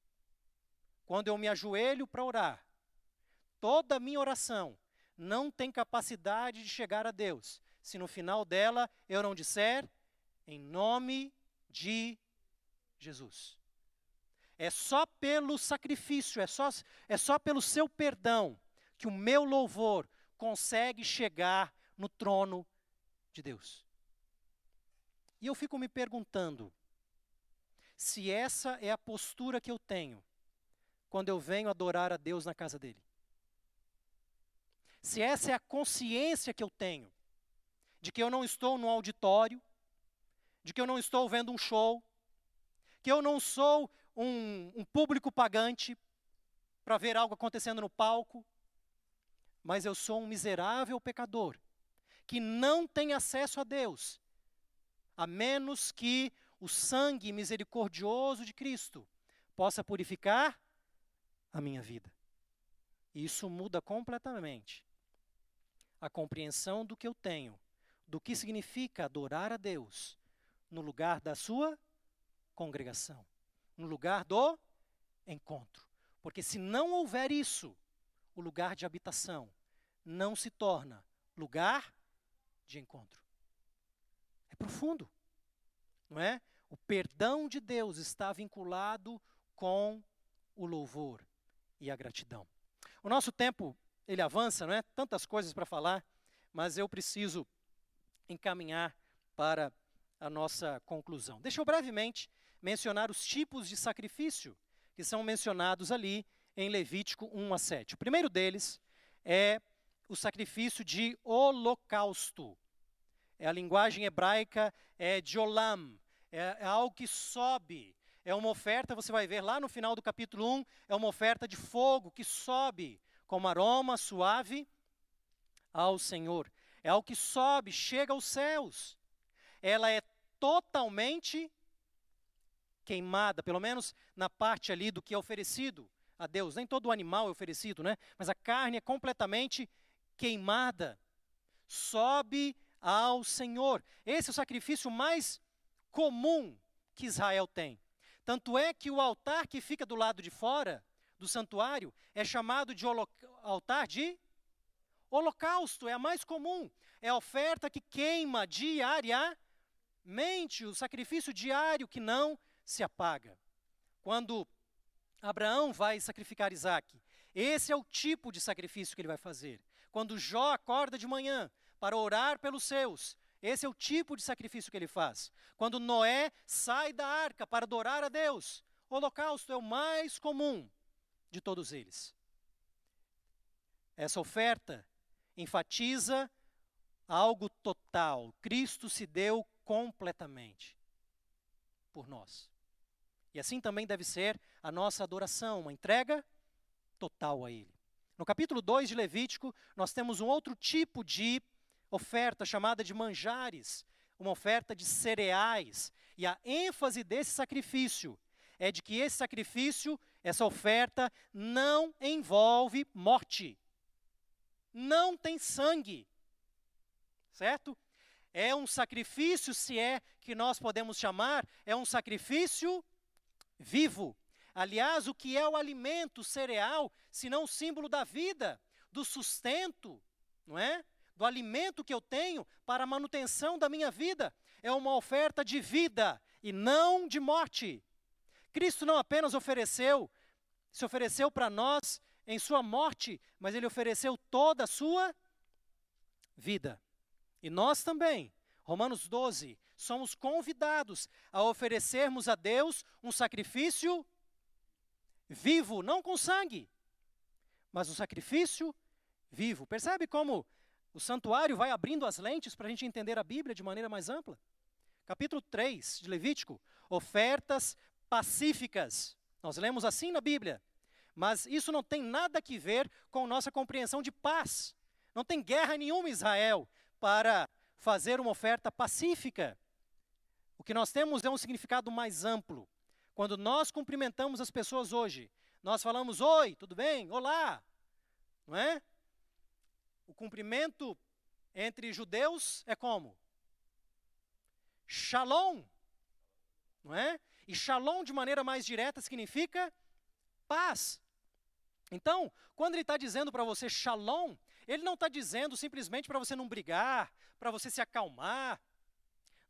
Quando eu me ajoelho para orar, toda a minha oração não tem capacidade de chegar a Deus, se no final dela eu não disser em nome de Jesus. É só pelo sacrifício, é só, é só pelo seu perdão que o meu louvor consegue chegar no trono de Deus. E eu fico me perguntando se essa é a postura que eu tenho quando eu venho adorar a Deus na casa dele. Se essa é a consciência que eu tenho de que eu não estou no auditório, de que eu não estou vendo um show, que eu não sou um, um público pagante para ver algo acontecendo no palco, mas eu sou um miserável pecador que não tem acesso a Deus, a menos que o sangue misericordioso de Cristo possa purificar a minha vida. Isso muda completamente a compreensão do que eu tenho, do que significa adorar a Deus no lugar da sua congregação, no lugar do encontro. Porque se não houver isso, o lugar de habitação não se torna lugar de encontro. É profundo, não é? O perdão de Deus está vinculado com o louvor e a gratidão. O nosso tempo, ele avança, não é? Tantas coisas para falar, mas eu preciso encaminhar para a nossa conclusão. Deixa eu brevemente mencionar os tipos de sacrifício que são mencionados ali em Levítico 1 a 7. O primeiro deles é o sacrifício de holocausto. É a linguagem hebraica é de olam, é, é algo que sobe, é uma oferta, você vai ver lá no final do capítulo 1, é uma oferta de fogo que sobe como aroma suave ao Senhor. É algo que sobe, chega aos céus. Ela é totalmente queimada, pelo menos na parte ali do que é oferecido a Deus. Nem todo animal é oferecido, né? Mas a carne é completamente queimada. Sobe ao Senhor. Esse é o sacrifício mais comum que Israel tem. Tanto é que o altar que fica do lado de fora do santuário é chamado de altar de holocausto, é a mais comum. É a oferta que queima diariamente, o sacrifício diário que não se apaga. Quando Abraão vai sacrificar Isaac, esse é o tipo de sacrifício que ele vai fazer. Quando Jó acorda de manhã para orar pelos seus, esse é o tipo de sacrifício que ele faz. Quando Noé sai da arca para adorar a Deus, o holocausto é o mais comum de todos eles. Essa oferta enfatiza algo total. Cristo se deu completamente por nós. E assim também deve ser a nossa adoração, uma entrega total a Ele. No capítulo 2 de Levítico, nós temos um outro tipo de oferta chamada de manjares, uma oferta de cereais. E a ênfase desse sacrifício é de que esse sacrifício, essa oferta, não envolve morte. Não tem sangue. Certo? É um sacrifício, se é que nós podemos chamar, é um sacrifício vivo. Aliás, o que é o alimento, o cereal, se não o símbolo da vida, do sustento, não é? do alimento que eu tenho para a manutenção da minha vida. É uma oferta de vida e não de morte. Cristo não apenas ofereceu, se ofereceu para nós em sua morte, mas ele ofereceu toda a sua vida. E nós também, Romanos 12, somos convidados a oferecermos a Deus um sacrifício vivo, não com sangue, mas um sacrifício vivo. Percebe como o santuário vai abrindo as lentes para a gente entender a Bíblia de maneira mais ampla. Capítulo 3 de Levítico, ofertas pacíficas. Nós lemos assim na Bíblia, mas isso não tem nada a ver com nossa compreensão de paz. Não tem guerra nenhuma em Israel para fazer uma oferta pacífica. O que nós temos é um significado mais amplo. Quando nós cumprimentamos as pessoas hoje, nós falamos oi, tudo bem? Olá. Não é? o cumprimento entre judeus é como? Shalom, não é? E shalom de maneira mais direta significa paz. Então, quando ele está dizendo para você shalom, ele não está dizendo simplesmente para você não brigar, para você se acalmar.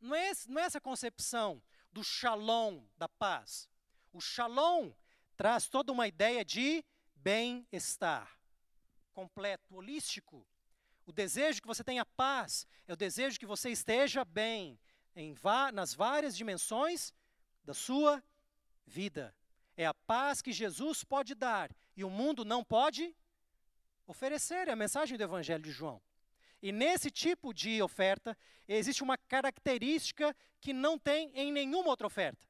Não é, não é essa concepção do shalom, da paz. O shalom traz toda uma ideia de bem-estar completo, holístico. O desejo que você tenha paz é o desejo que você esteja bem em nas várias dimensões da sua vida. É a paz que Jesus pode dar e o mundo não pode oferecer. É a mensagem do Evangelho de João. E nesse tipo de oferta, existe uma característica que não tem em nenhuma outra oferta.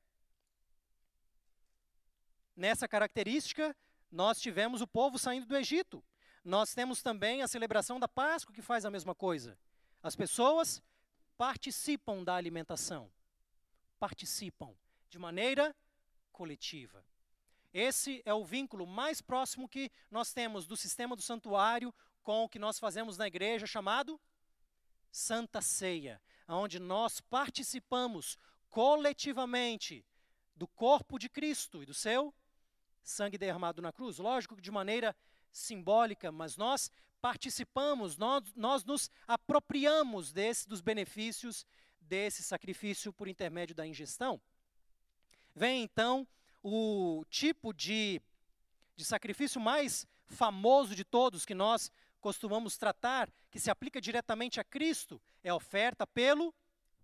Nessa característica, nós tivemos o povo saindo do Egito. Nós temos também a celebração da Páscoa, que faz a mesma coisa. As pessoas participam da alimentação. Participam de maneira coletiva. Esse é o vínculo mais próximo que nós temos do sistema do santuário com o que nós fazemos na igreja, chamado Santa Ceia, onde nós participamos coletivamente do corpo de Cristo e do seu sangue derramado na cruz. Lógico que de maneira simbólica, mas nós participamos, nós, nós nos apropriamos desse, dos benefícios desse sacrifício por intermédio da ingestão. Vem então o tipo de, de sacrifício mais famoso de todos que nós costumamos tratar, que se aplica diretamente a Cristo, é oferta pelo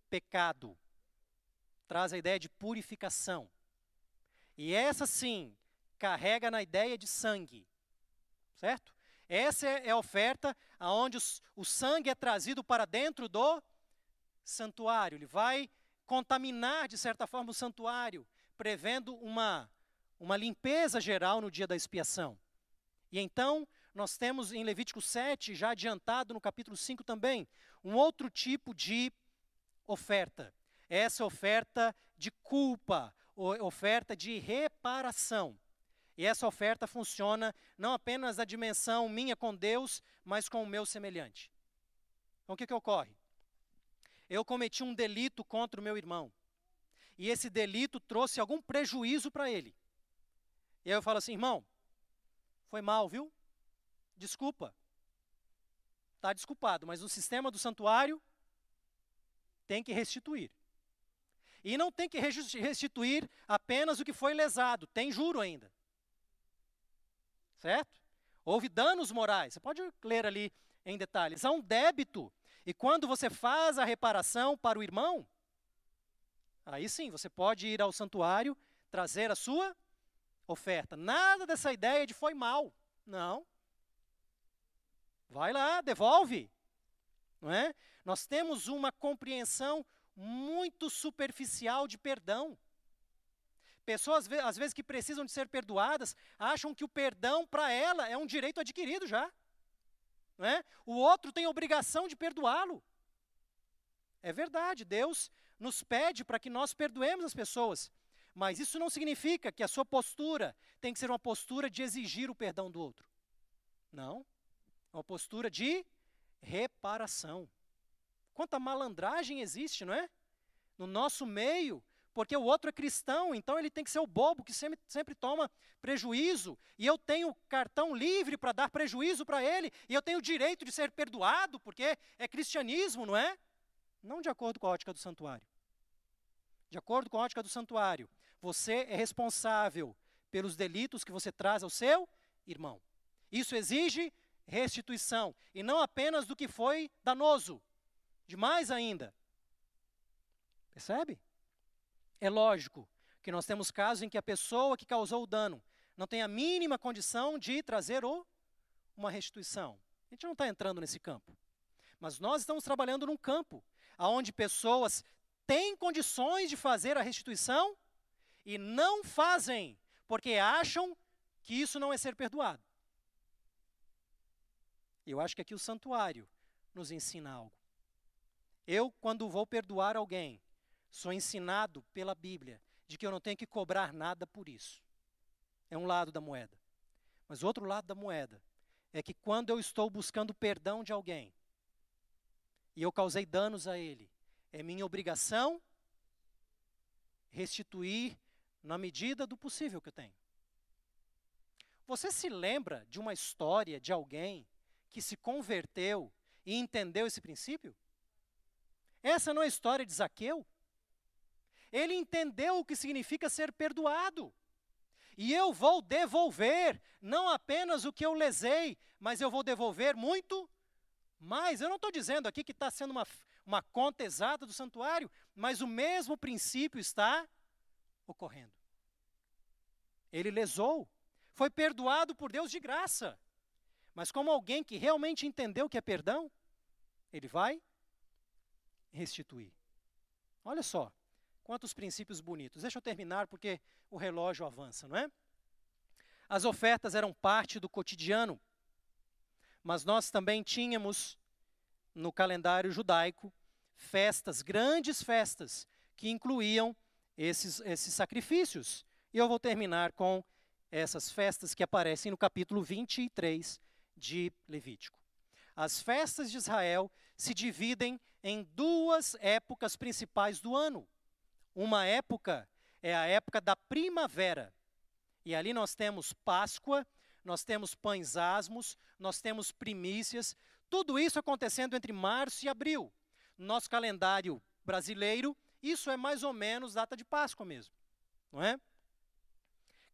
pecado. Traz a ideia de purificação. E essa sim carrega na ideia de sangue. Certo? Essa é a oferta aonde o sangue é trazido para dentro do santuário. Ele vai contaminar, de certa forma, o santuário, prevendo uma, uma limpeza geral no dia da expiação. E então, nós temos em Levítico 7, já adiantado no capítulo 5 também, um outro tipo de oferta. Essa oferta de culpa, oferta de reparação. E essa oferta funciona não apenas na dimensão minha com Deus, mas com o meu semelhante. Então o que, que ocorre? Eu cometi um delito contra o meu irmão. E esse delito trouxe algum prejuízo para ele. E aí eu falo assim, irmão, foi mal, viu? Desculpa. Está desculpado, mas o sistema do santuário tem que restituir. E não tem que restituir apenas o que foi lesado, tem juro ainda. Certo? Houve danos morais. Você pode ler ali em detalhes. Há um débito. E quando você faz a reparação para o irmão, aí sim, você pode ir ao santuário, trazer a sua oferta. Nada dessa ideia de foi mal. Não. Vai lá, devolve. Não é? Nós temos uma compreensão muito superficial de perdão. Pessoas, às vezes, que precisam de ser perdoadas, acham que o perdão para ela é um direito adquirido já. Não é? O outro tem obrigação de perdoá-lo. É verdade, Deus nos pede para que nós perdoemos as pessoas. Mas isso não significa que a sua postura tem que ser uma postura de exigir o perdão do outro. Não. Uma postura de reparação. Quanta malandragem existe, não é? No nosso meio, porque o outro é cristão, então ele tem que ser o bobo que sempre, sempre toma prejuízo, e eu tenho cartão livre para dar prejuízo para ele, e eu tenho o direito de ser perdoado, porque é cristianismo, não é? Não de acordo com a ótica do santuário. De acordo com a ótica do santuário, você é responsável pelos delitos que você traz ao seu irmão. Isso exige restituição, e não apenas do que foi danoso, de mais ainda. Percebe? É lógico que nós temos casos em que a pessoa que causou o dano não tem a mínima condição de trazer o, uma restituição. A gente não está entrando nesse campo. Mas nós estamos trabalhando num campo onde pessoas têm condições de fazer a restituição e não fazem, porque acham que isso não é ser perdoado. Eu acho que aqui o santuário nos ensina algo. Eu, quando vou perdoar alguém, Sou ensinado pela Bíblia de que eu não tenho que cobrar nada por isso. É um lado da moeda. Mas outro lado da moeda é que quando eu estou buscando perdão de alguém e eu causei danos a ele, é minha obrigação restituir na medida do possível que eu tenho. Você se lembra de uma história de alguém que se converteu e entendeu esse princípio? Essa não é a história de Zaqueu? Ele entendeu o que significa ser perdoado. E eu vou devolver não apenas o que eu lesei, mas eu vou devolver muito mais. Eu não estou dizendo aqui que está sendo uma, uma conta exata do santuário, mas o mesmo princípio está ocorrendo. Ele lesou, foi perdoado por Deus de graça. Mas como alguém que realmente entendeu o que é perdão, ele vai restituir. Olha só, quantos princípios bonitos. Deixa eu terminar porque o relógio avança, não é? As ofertas eram parte do cotidiano, mas nós também tínhamos no calendário judaico festas, grandes festas, que incluíam esses, esses sacrifícios. E eu vou terminar com essas festas que aparecem no capítulo 23 de Levítico. As festas de Israel se dividem em duas épocas principais do ano. Uma época é a época da primavera. E ali nós temos Páscoa, nós temos pães asmos, nós temos primícias, tudo isso acontecendo entre março e abril. Nosso calendário brasileiro, isso é mais ou menos data de Páscoa mesmo, não é?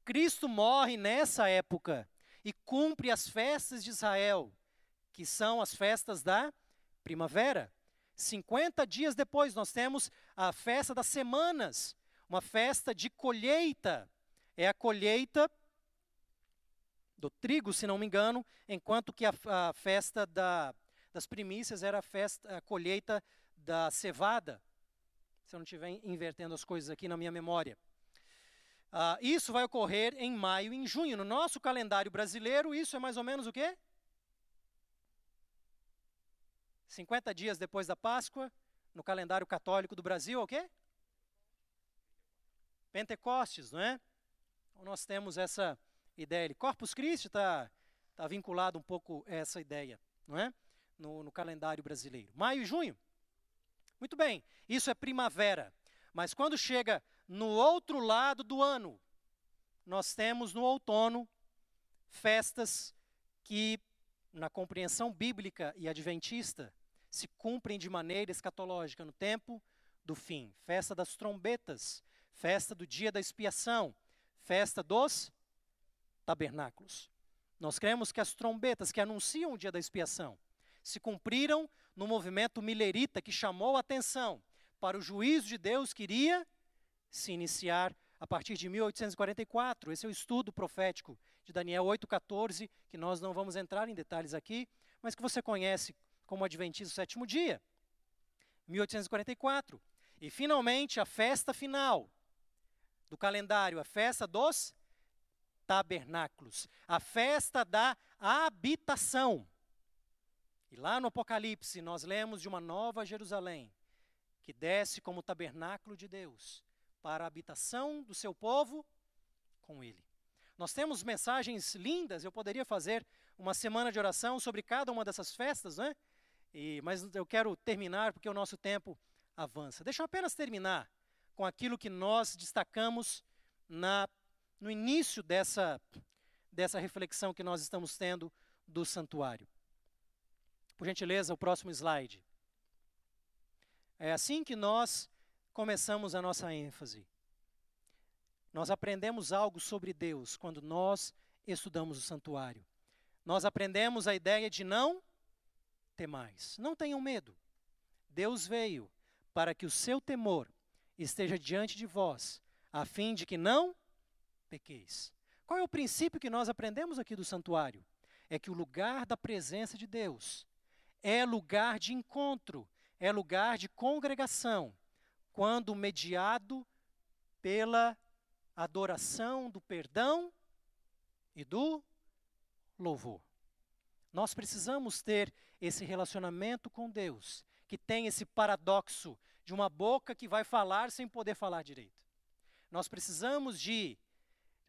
Cristo morre nessa época e cumpre as festas de Israel, que são as festas da primavera. 50 dias depois, nós temos a festa das semanas, uma festa de colheita. É a colheita do trigo, se não me engano, enquanto que a, a festa da, das primícias era a, festa, a colheita da cevada. Se eu não estiver invertendo as coisas aqui na minha memória. Uh, isso vai ocorrer em maio e em junho. No nosso calendário brasileiro, isso é mais ou menos o quê? 50 dias depois da Páscoa, no calendário católico do Brasil, é o quê? Pentecostes, não é? Então nós temos essa ideia. Corpus Christi está tá vinculado um pouco a essa ideia, não é? No, no calendário brasileiro. Maio e junho. Muito bem, isso é primavera. Mas quando chega no outro lado do ano, nós temos no outono festas que, na compreensão bíblica e adventista, se cumprem de maneira escatológica no tempo do fim. Festa das trombetas, festa do dia da expiação, festa dos tabernáculos. Nós cremos que as trombetas que anunciam o dia da expiação se cumpriram no movimento milerita que chamou a atenção para o juízo de Deus que iria se iniciar a partir de 1844. Esse é o estudo profético de Daniel 8,14, que nós não vamos entrar em detalhes aqui, mas que você conhece como Adventista do sétimo dia. 1844. E finalmente a festa final do calendário, a festa dos tabernáculos, a festa da habitação. E lá no Apocalipse nós lemos de uma nova Jerusalém que desce como tabernáculo de Deus para a habitação do seu povo com ele. Nós temos mensagens lindas, eu poderia fazer uma semana de oração sobre cada uma dessas festas, né? E, mas eu quero terminar porque o nosso tempo avança. Deixa eu apenas terminar com aquilo que nós destacamos na, no início dessa, dessa reflexão que nós estamos tendo do santuário. Por gentileza, o próximo slide. É assim que nós começamos a nossa ênfase. Nós aprendemos algo sobre Deus quando nós estudamos o santuário. Nós aprendemos a ideia de não temais. Não tenham medo. Deus veio para que o seu temor esteja diante de vós, a fim de que não pequeis. Qual é o princípio que nós aprendemos aqui do santuário? É que o lugar da presença de Deus é lugar de encontro, é lugar de congregação, quando mediado pela adoração do perdão e do louvor. Nós precisamos ter esse relacionamento com Deus, que tem esse paradoxo de uma boca que vai falar sem poder falar direito. Nós precisamos de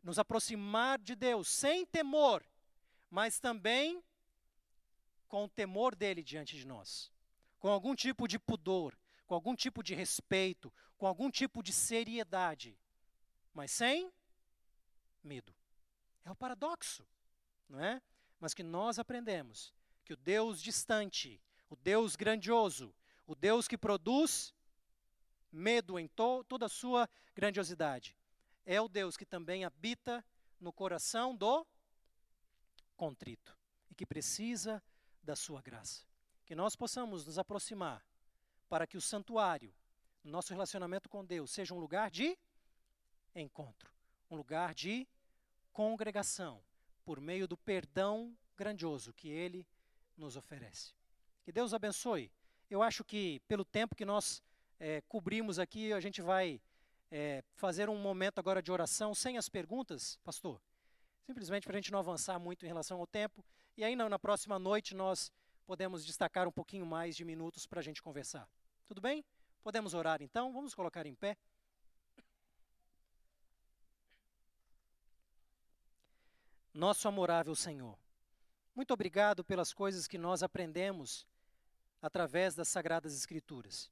nos aproximar de Deus sem temor, mas também com o temor dele diante de nós, com algum tipo de pudor, com algum tipo de respeito, com algum tipo de seriedade, mas sem medo. É o paradoxo, não é? Mas que nós aprendemos que o Deus distante, o Deus grandioso, o Deus que produz medo em to toda a sua grandiosidade, é o Deus que também habita no coração do contrito e que precisa da sua graça. Que nós possamos nos aproximar para que o santuário, nosso relacionamento com Deus, seja um lugar de encontro, um lugar de congregação, por meio do perdão grandioso que Ele nos oferece. Que Deus abençoe Eu acho que, pelo tempo que nós é, cobrimos aqui, a gente vai é, fazer um momento agora de oração sem as perguntas, pastor. Simplesmente para a gente não avançar muito em relação ao tempo. E aí, na, na próxima noite, nós podemos destacar um pouquinho mais de minutos para a gente conversar. Tudo bem? Podemos orar então? Vamos colocar em pé. Nosso amorável Senhor, muito obrigado pelas coisas que nós aprendemos através das Sagradas Escrituras.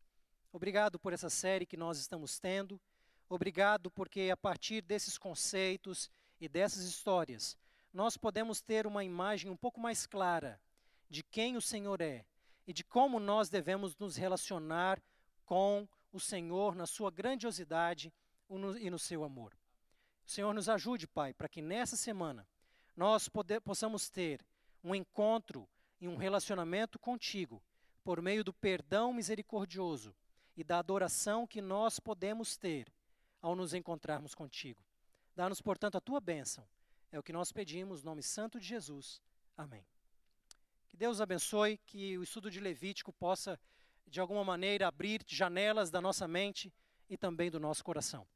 Obrigado por essa série que nós estamos tendo. Obrigado porque a partir desses conceitos e dessas histórias, nós podemos ter uma imagem um pouco mais clara de quem o Senhor é e de como nós devemos nos relacionar com o Senhor na sua grandiosidade e no seu amor. O Senhor nos ajude, Pai, para que nessa semana nós poder, possamos ter um encontro e um relacionamento contigo por meio do perdão misericordioso e da adoração que nós podemos ter ao nos encontrarmos contigo. Dá-nos, portanto, a tua bênção. É o que nós pedimos, no nome santo de Jesus. Amém. Que Deus abençoe, que o estudo de Levítico possa, de alguma maneira, abrir janelas da nossa mente e também do nosso coração.